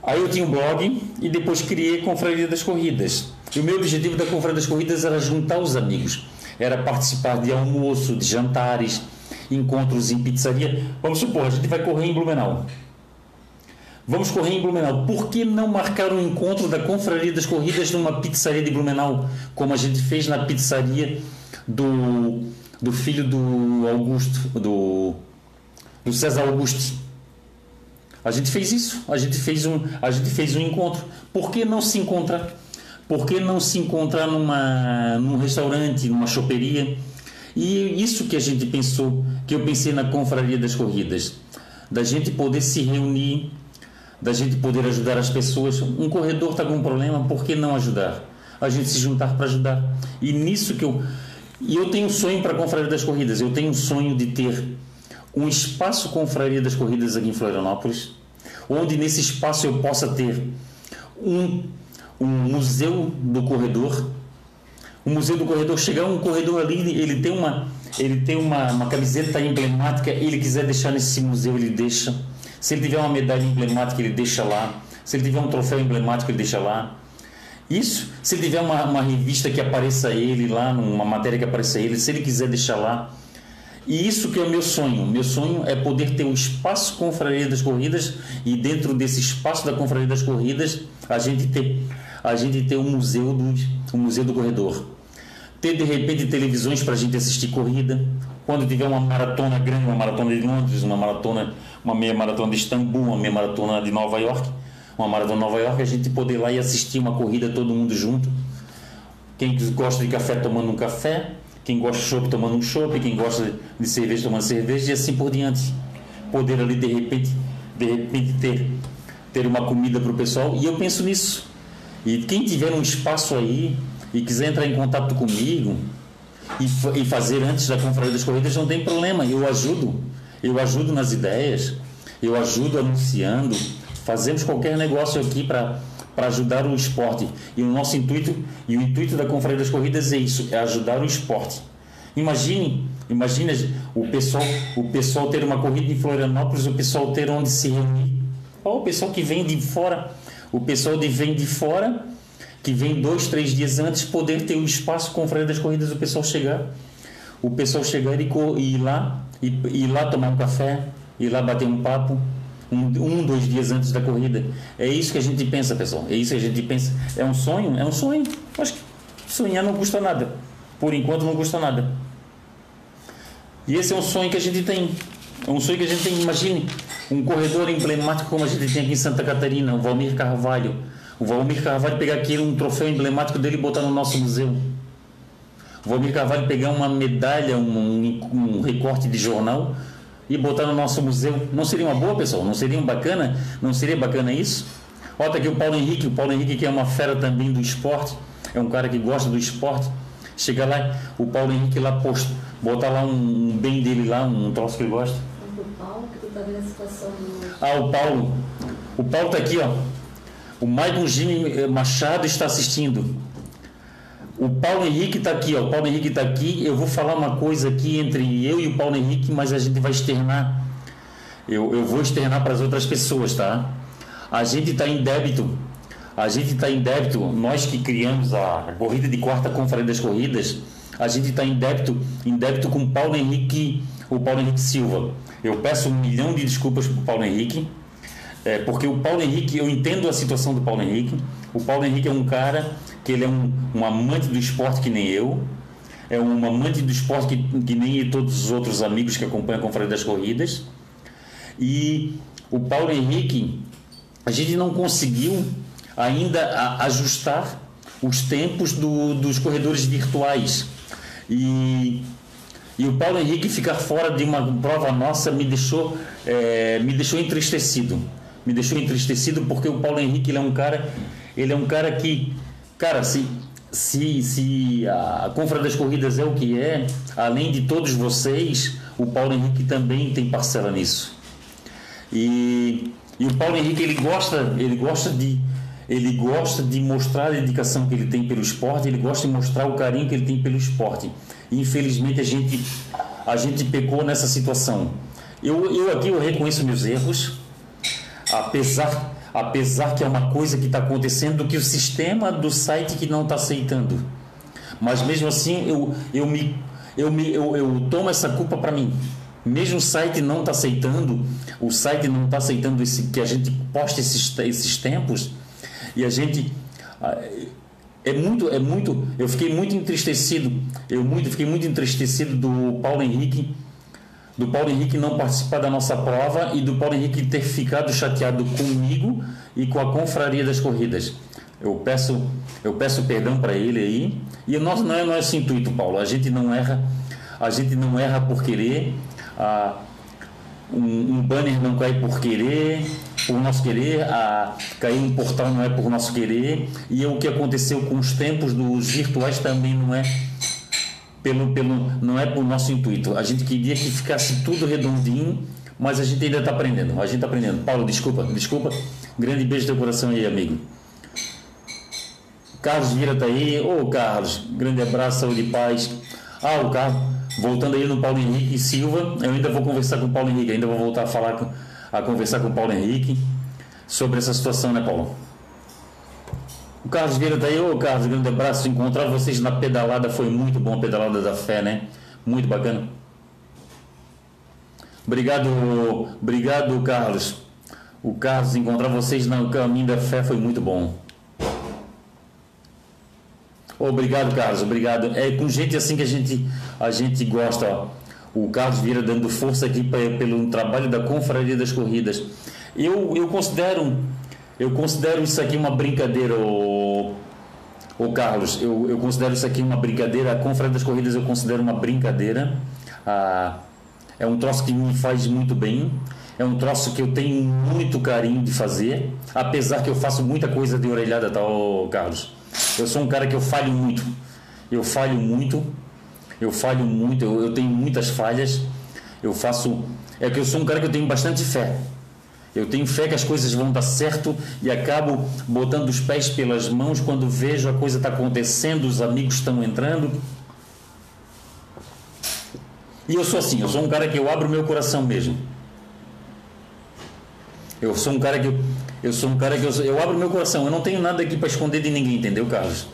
Aí eu tinha um blog e depois criei a Confraria das Corridas. E o meu objetivo da Confraria das Corridas era juntar os amigos, era participar de almoço, de jantares, encontros em pizzaria. Vamos supor, a gente vai correr em Blumenau. Vamos correr em Blumenau. Por que não marcar um encontro da Confraria das Corridas numa pizzaria de Blumenau, como a gente fez na pizzaria do, do filho do Augusto, do, do César Augusto? A gente fez isso, a gente fez um, a gente fez um encontro. Por que não se encontrar? Por que não se encontrar numa, num restaurante, numa choperia? E isso que a gente pensou, que eu pensei na confraria das corridas, da gente poder se reunir, da gente poder ajudar as pessoas. Um corredor está com um problema, por que não ajudar? A gente se juntar para ajudar. E nisso que eu. E eu tenho um sonho para a confraria das corridas. Eu tenho um sonho de ter um espaço confraria das corridas aqui em Florianópolis, onde nesse espaço eu possa ter um, um museu do corredor o Museu do Corredor chegar um corredor ali, ele tem uma ele tem uma, uma camiseta emblemática, ele quiser deixar nesse museu, ele deixa. Se ele tiver uma medalha emblemática, ele deixa lá. Se ele tiver um troféu emblemático, ele deixa lá. Isso, se ele tiver uma, uma revista que apareça ele lá, uma matéria que apareça ele, se ele quiser deixar lá. E isso que é o meu sonho. Meu sonho é poder ter um espaço Confraria das Corridas e dentro desse espaço da Confraria das Corridas a gente ter a gente ter um museu do um museu do corredor ter de repente televisões para a gente assistir corrida. Quando tiver uma maratona grande, uma maratona de Londres, uma maratona, uma meia maratona de Istambul, uma meia maratona de Nova York, uma maratona de Nova York, a gente poder ir lá e assistir uma corrida todo mundo junto. Quem gosta de café tomando um café, quem gosta de chopp tomando um chopp, quem gosta de cerveja tomando cerveja e assim por diante. Poder ali de repente, de repente ter, ter uma comida para o pessoal. E eu penso nisso. E quem tiver um espaço aí e quiser entrar em contato comigo e, e fazer antes da Confraria das Corridas, não tem problema. Eu ajudo. Eu ajudo nas ideias. Eu ajudo anunciando. Fazemos qualquer negócio aqui para para ajudar o esporte. E o nosso intuito, e o intuito da Confraria das Corridas é isso, é ajudar o esporte. Imagine, imagine o pessoal, o pessoal ter uma corrida em Florianópolis, o pessoal ter onde se reunir. O pessoal que vem de fora, o pessoal que vem de fora, que vem dois, três dias antes, poder ter o espaço Confraria das Corridas, o pessoal chegar, o pessoal chegar e, e ir lá, e ir lá tomar um café, ir lá bater um papo, um, um, dois dias antes da corrida. É isso que a gente pensa, pessoal. É isso que a gente pensa. É um sonho? É um sonho. Acho que sonhar não custa nada. Por enquanto não custa nada. E esse é um sonho que a gente tem. É um sonho que a gente tem. Imagine um corredor emblemático como a gente tem aqui em Santa Catarina, o Valmir Carvalho. O Valmir Carvalho pegar aqui um troféu emblemático dele e botar no nosso museu. O Valmir Carvalho pegar uma medalha, um, um recorte de jornal e botar no nosso museu. Não seria uma boa, pessoal? Não seria bacana? Não seria bacana isso? Olha tá aqui o Paulo Henrique, o Paulo Henrique que é uma fera também do esporte, é um cara que gosta do esporte. Chega lá, o Paulo Henrique lá posto, botar lá um, um bem dele lá, um troço que ele gosta. O Paulo, que tu tá vendo a situação do... Ah, o Paulo. O Paulo tá aqui, ó. O Maicon Jimmy Machado está assistindo. O Paulo Henrique está aqui, ó. O Paulo Henrique está aqui. Eu vou falar uma coisa aqui entre eu e o Paulo Henrique, mas a gente vai externar. Eu, eu vou externar para as outras pessoas, tá? A gente está em débito. A gente está em débito. Nós que criamos a corrida de quarta conferência das corridas, a gente está em débito, em débito com Paulo Henrique, o Paulo Henrique Silva. Eu peço um milhão de desculpas para o Paulo Henrique, é, porque o Paulo Henrique, eu entendo a situação do Paulo Henrique. O Paulo Henrique é um cara que ele é um, um amante do esporte que nem eu, é um amante do esporte que, que nem todos os outros amigos que acompanham a Conferência das Corridas. E o Paulo Henrique, a gente não conseguiu ainda ajustar os tempos do, dos corredores virtuais. E, e o Paulo Henrique ficar fora de uma prova nossa me deixou, é, me deixou entristecido. Me deixou entristecido porque o Paulo Henrique ele é um cara, ele é um cara que Cara, se, se, se a Confra das Corridas é o que é, além de todos vocês, o Paulo Henrique também tem parcela nisso. E, e o Paulo Henrique ele gosta, ele gosta de ele gosta de mostrar a dedicação que ele tem pelo esporte, ele gosta de mostrar o carinho que ele tem pelo esporte. E, infelizmente a gente a gente pecou nessa situação. Eu, eu aqui eu reconheço meus erros, apesar apesar que é uma coisa que está acontecendo que o sistema do site que não está aceitando. Mas mesmo assim eu, eu, me, eu, me, eu, eu tomo essa culpa para mim. Mesmo o site não está aceitando, o site não está aceitando esse, que a gente poste esses, esses tempos e a gente ah, é muito é muito eu fiquei muito entristecido eu muito fiquei muito entristecido do Paulo Henrique do Paulo Henrique não participar da nossa prova e do Paulo Henrique ter ficado chateado comigo e com a confraria das corridas. Eu peço, eu peço perdão para ele aí. E nosso não é nosso intuito, Paulo. A gente não erra, a gente não erra por querer. Ah, um, um, banner não cai por querer, por nosso querer. Ah, cair um portal não é por nosso querer. E o que aconteceu com os tempos dos virtuais também não é pelo, pelo, não é por nosso intuito. A gente queria que ficasse tudo redondinho, mas a gente ainda está aprendendo. A gente está aprendendo. Paulo, desculpa, desculpa. Grande beijo do coração aí, amigo. Carlos Vira tá aí. Ô, oh, Carlos, grande abraço, saúde e paz. Ah, o Carlos, voltando aí no Paulo Henrique Silva, eu ainda vou conversar com o Paulo Henrique, ainda vou voltar a falar, com, a conversar com o Paulo Henrique sobre essa situação, né, Paulo? O Carlos Vieira tá aí, ô Carlos, grande abraço. Encontrar vocês na pedalada foi muito bom, a pedalada da fé, né? Muito bacana. Obrigado, obrigado, Carlos. O Carlos, encontrar vocês no caminho da fé foi muito bom. Obrigado, Carlos, obrigado. É com gente assim que a gente, a gente gosta. Ó. O Carlos Vira dando força aqui pra, pelo trabalho da Confraria das Corridas. Eu, eu considero eu considero isso aqui uma brincadeira, ô, ô Carlos. Eu, eu considero isso aqui uma brincadeira. A Confraria das Corridas eu considero uma brincadeira. Ah, é um troço que me faz muito bem. É um troço que eu tenho muito carinho de fazer, apesar que eu faço muita coisa de orelhada, tá, Carlos? Eu sou um cara que eu falho muito. Eu falho muito. Eu falho muito. Eu, eu tenho muitas falhas. Eu faço. É que eu sou um cara que eu tenho bastante fé. Eu tenho fé que as coisas vão dar certo e acabo botando os pés pelas mãos quando vejo a coisa está acontecendo, os amigos estão entrando. E eu sou assim, eu sou um cara que eu abro meu coração mesmo. Eu sou um cara que eu, eu sou um cara que eu, eu abro meu coração. Eu não tenho nada aqui para esconder de ninguém, entendeu, Carlos?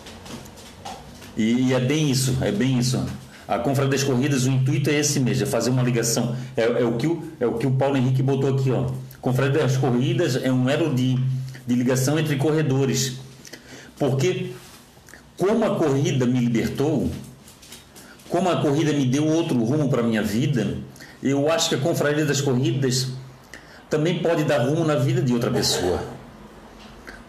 E, e, é bem isso, é bem isso. A Confraria das Corridas, o intuito é esse mesmo, é fazer uma ligação. É, é, o, que o, é o que o Paulo Henrique botou aqui, ó. Confraria das Corridas é um elo de, de ligação entre corredores. Porque como a corrida me libertou, como a corrida me deu outro rumo para a minha vida, eu acho que a Confraria das Corridas também pode dar rumo na vida de outra pessoa.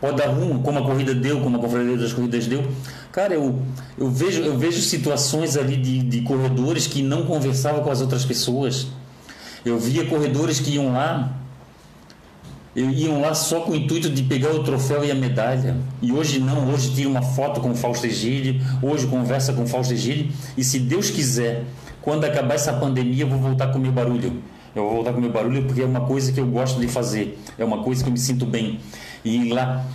Pode dar rumo, como a corrida deu, como a confraria das corridas deu. Cara, eu, eu, vejo, eu vejo situações ali de, de corredores que não conversavam com as outras pessoas. Eu via corredores que iam lá, iam lá só com o intuito de pegar o troféu e a medalha. E hoje não, hoje tira uma foto com o Fausto Egídio, hoje conversa com o Fausto Egídio. E se Deus quiser, quando acabar essa pandemia, eu vou voltar com o meu barulho. Eu vou voltar com o meu barulho porque é uma coisa que eu gosto de fazer, é uma coisa que eu me sinto bem. E ir lá,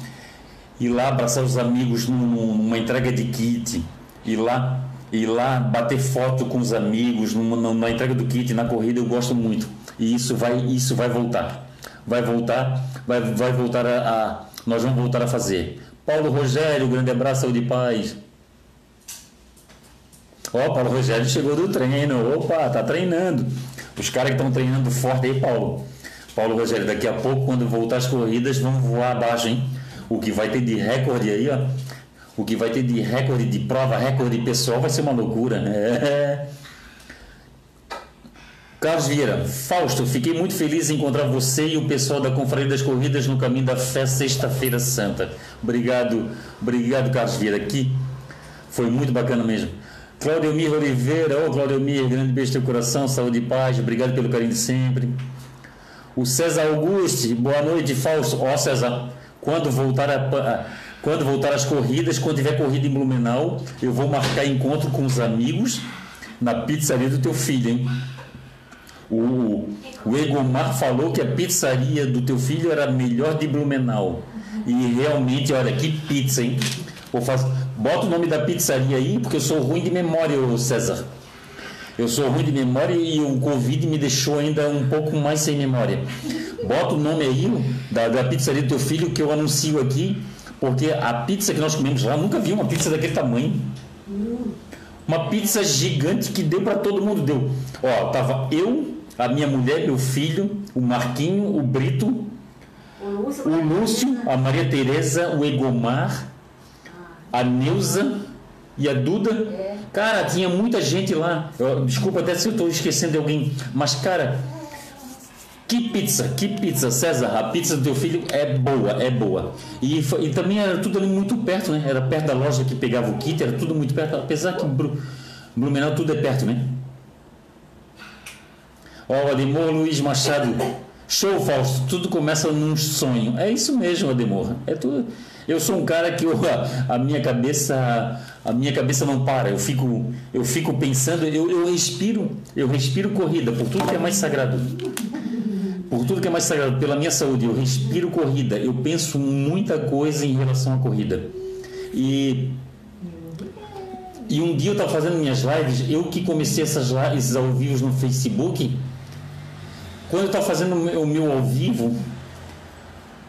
ir lá abraçar os amigos numa entrega de kit, ir lá, ir lá bater foto com os amigos numa, na entrega do kit, na corrida, eu gosto muito. E isso vai, isso vai voltar. Vai voltar, vai, vai voltar a, a nós vamos voltar a fazer. Paulo Rogério, grande abraço, saúde e paz. Ó, oh, Paulo Rogério chegou do treino. Opa, tá treinando. Os caras que estão treinando forte aí, Paulo. Paulo Rogério, daqui a pouco, quando voltar as corridas, vão voar abaixo, hein? O que vai ter de recorde aí, ó. O que vai ter de recorde de prova, recorde pessoal, vai ser uma loucura. É. Carlos Vieira, Fausto, fiquei muito feliz em encontrar você e o pessoal da Confraria das Corridas no caminho da fé Sexta-feira Santa. Obrigado, obrigado, Carlos Vieira. Aqui foi muito bacana mesmo. Claudio Oliveira, ô oh, Claudio grande beijo no coração, saúde e paz, obrigado pelo carinho de sempre. O César Auguste, boa noite, Fausto. Ó oh, César, quando voltar, a, quando voltar as corridas, quando tiver corrida em Blumenau, eu vou marcar encontro com os amigos na pizzaria do teu filho, hein? O, o Egomar falou que a pizzaria do teu filho era a melhor de Blumenau. E realmente, olha, que pizza, hein? Vou fazer, Bota o nome da pizzaria aí, porque eu sou ruim de memória, César. Eu sou ruim de memória e o Covid me deixou ainda um pouco mais sem memória. Bota o nome aí da, da pizzaria do teu filho que eu anuncio aqui, porque a pizza que nós comemos lá, nunca vi uma pizza daquele tamanho. Uma pizza gigante que deu para todo mundo. Deu. Ó, tava eu, a minha mulher, meu filho, o Marquinho, o Brito, o Lúcio, o Lúcio a Maria Tereza, o Egomar a Neuza e a Duda. É. Cara, tinha muita gente lá. Eu, desculpa até se eu estou esquecendo de alguém, mas cara, que pizza, que pizza, César. A pizza do teu filho é boa, é boa. E, e também era tudo ali muito perto, né? Era perto da loja que pegava o kit, era tudo muito perto. Apesar que Blumenau tudo é perto, né? Ó, oh, Ademor Luiz Machado. Show, Fausto. Tudo começa num sonho. É isso mesmo, Ademor. É tudo. Eu sou um cara que eu, a, minha cabeça a minha cabeça não para. Eu fico eu fico pensando, eu, eu respiro, eu respiro corrida por tudo que é mais sagrado. Por tudo que é mais sagrado, pela minha saúde, eu respiro corrida. Eu penso muita coisa em relação à corrida. E e um dia eu estava fazendo minhas lives, eu que comecei essas lives ao vivo no Facebook. Quando eu estava fazendo o meu ao vivo,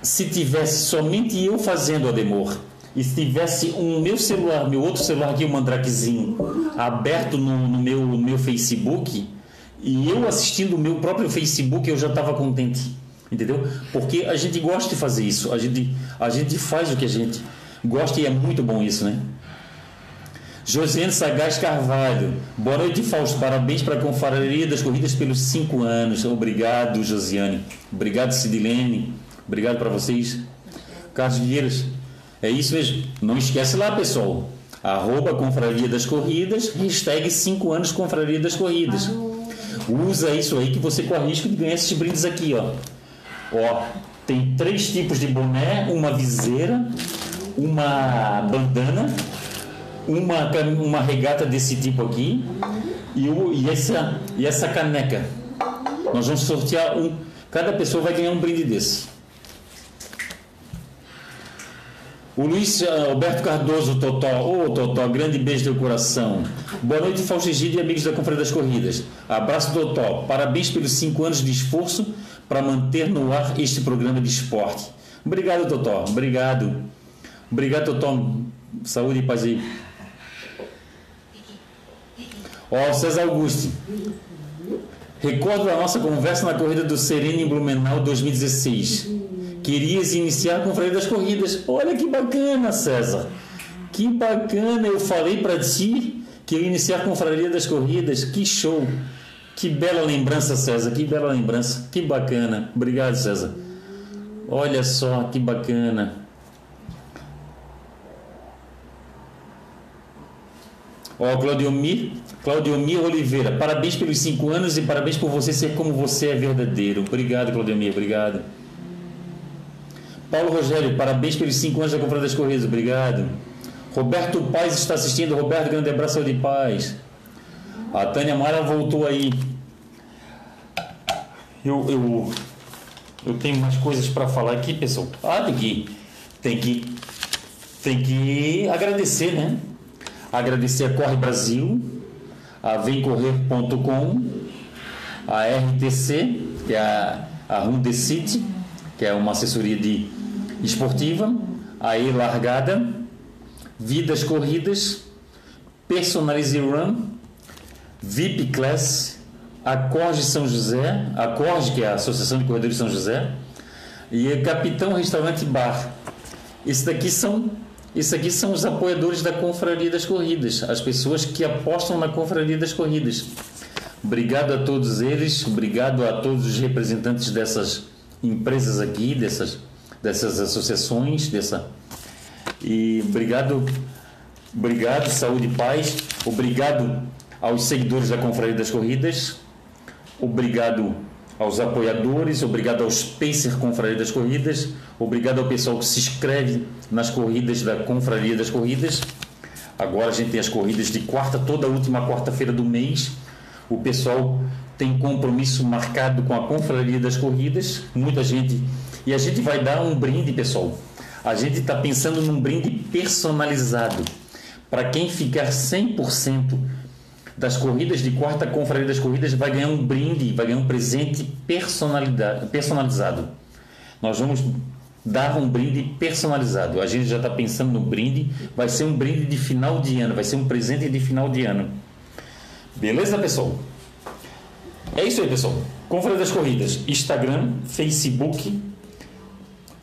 se tivesse somente eu fazendo Ademor e se tivesse um meu celular, meu outro celular aqui, o Mandrakezinho, aberto no, no meu, no meu Facebook, e eu assistindo o meu próprio Facebook, eu já estava contente. Entendeu? Porque a gente gosta de fazer isso. A gente, a gente faz o que a gente gosta e é muito bom isso, né? Josiane Sagaz Carvalho. Boa noite, Fausto. Parabéns para a Confraria das Corridas pelos cinco anos. Obrigado, Josiane. Obrigado, Sidilene. Obrigado para vocês. Carlos Vieiras. É isso mesmo. Não esquece lá, pessoal. Arroba Confraria das Corridas, hashtag 5 anos Confraria das Corridas. Usa isso aí que você corre risco de ganhar esses brindes aqui, ó. Ó, tem três tipos de boné, uma viseira, uma bandana, uma, uma regata desse tipo aqui e, o, e, essa, e essa caneca. Nós vamos sortear um. Cada pessoa vai ganhar um brinde desse. O Luiz eh, Alberto Cardoso, Totó. Ô, oh, Totó, grande beijo do coração. Boa noite, Fausto e amigos da Conferência das Corridas. Abraço, Totó. Parabéns pelos cinco anos de esforço para manter no ar este programa de esporte. Obrigado, Totó. Obrigado. Obrigado, Totó. Saúde e paz aí. Ó, César Augusto. Recordo da nossa conversa na corrida do Sereno em Blumenau 2016. Querias iniciar com o freio das corridas. Olha que bacana, César. Que bacana. Eu falei para ti que eu ia iniciar com a Confraria das Corridas. Que show. Que bela lembrança, César. Que bela lembrança. Que bacana. Obrigado, César. Olha só que bacana. Ó, Claudiomir, Claudiomir Oliveira, parabéns pelos cinco anos e parabéns por você ser como você é verdadeiro. Obrigado, Claudiomir, obrigado. Paulo Rogério, parabéns pelos cinco anos da Compra das Correias, obrigado. Roberto Paz está assistindo, Roberto, grande abraço de paz. A Tânia Mara voltou aí. Eu, eu, eu tenho mais coisas para falar aqui, pessoal. Ah, tem que, tem que, tem que agradecer, né? Agradecer a Corre Brasil, a vemcorrer.com, a RTC, que é a, a Runde City, que é uma assessoria de esportiva, a E Largada, Vidas Corridas, Personalize Run, VIP Class, Acorde São José, Acorde, que é a Associação de Corredores de São José, e Capitão Restaurante Bar. Esses daqui são isso aqui são os apoiadores da Confraria das Corridas, as pessoas que apostam na Confraria das Corridas. Obrigado a todos eles, obrigado a todos os representantes dessas empresas aqui, dessas, dessas associações, dessa e obrigado, obrigado, saúde e paz, obrigado aos seguidores da Confraria das Corridas, obrigado aos apoiadores, obrigado aos Pacer Confraria das Corridas, obrigado ao pessoal que se inscreve nas corridas da Confraria das Corridas. Agora a gente tem as corridas de quarta, toda a última quarta-feira do mês. O pessoal tem compromisso marcado com a Confraria das Corridas, muita gente. E a gente vai dar um brinde, pessoal. A gente está pensando num brinde personalizado. Para quem ficar 100% das corridas de quarta confraria das corridas vai ganhar um brinde, vai ganhar um presente personalizado. Nós vamos dar um brinde personalizado. A gente já está pensando no brinde, vai ser um brinde de final de ano, vai ser um presente de final de ano. Beleza, pessoal? É isso aí, pessoal. Confraria das Corridas, Instagram, Facebook.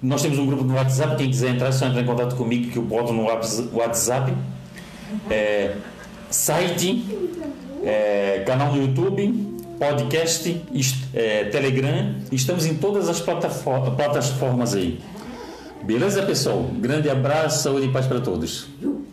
Nós temos um grupo no WhatsApp. Quem quiser entrar, só entrar em contato comigo que eu boto no WhatsApp. É, site, é, canal no YouTube, podcast, é, Telegram. Estamos em todas as plataformas aí. Beleza, pessoal? Grande abraço, saúde e paz para todos.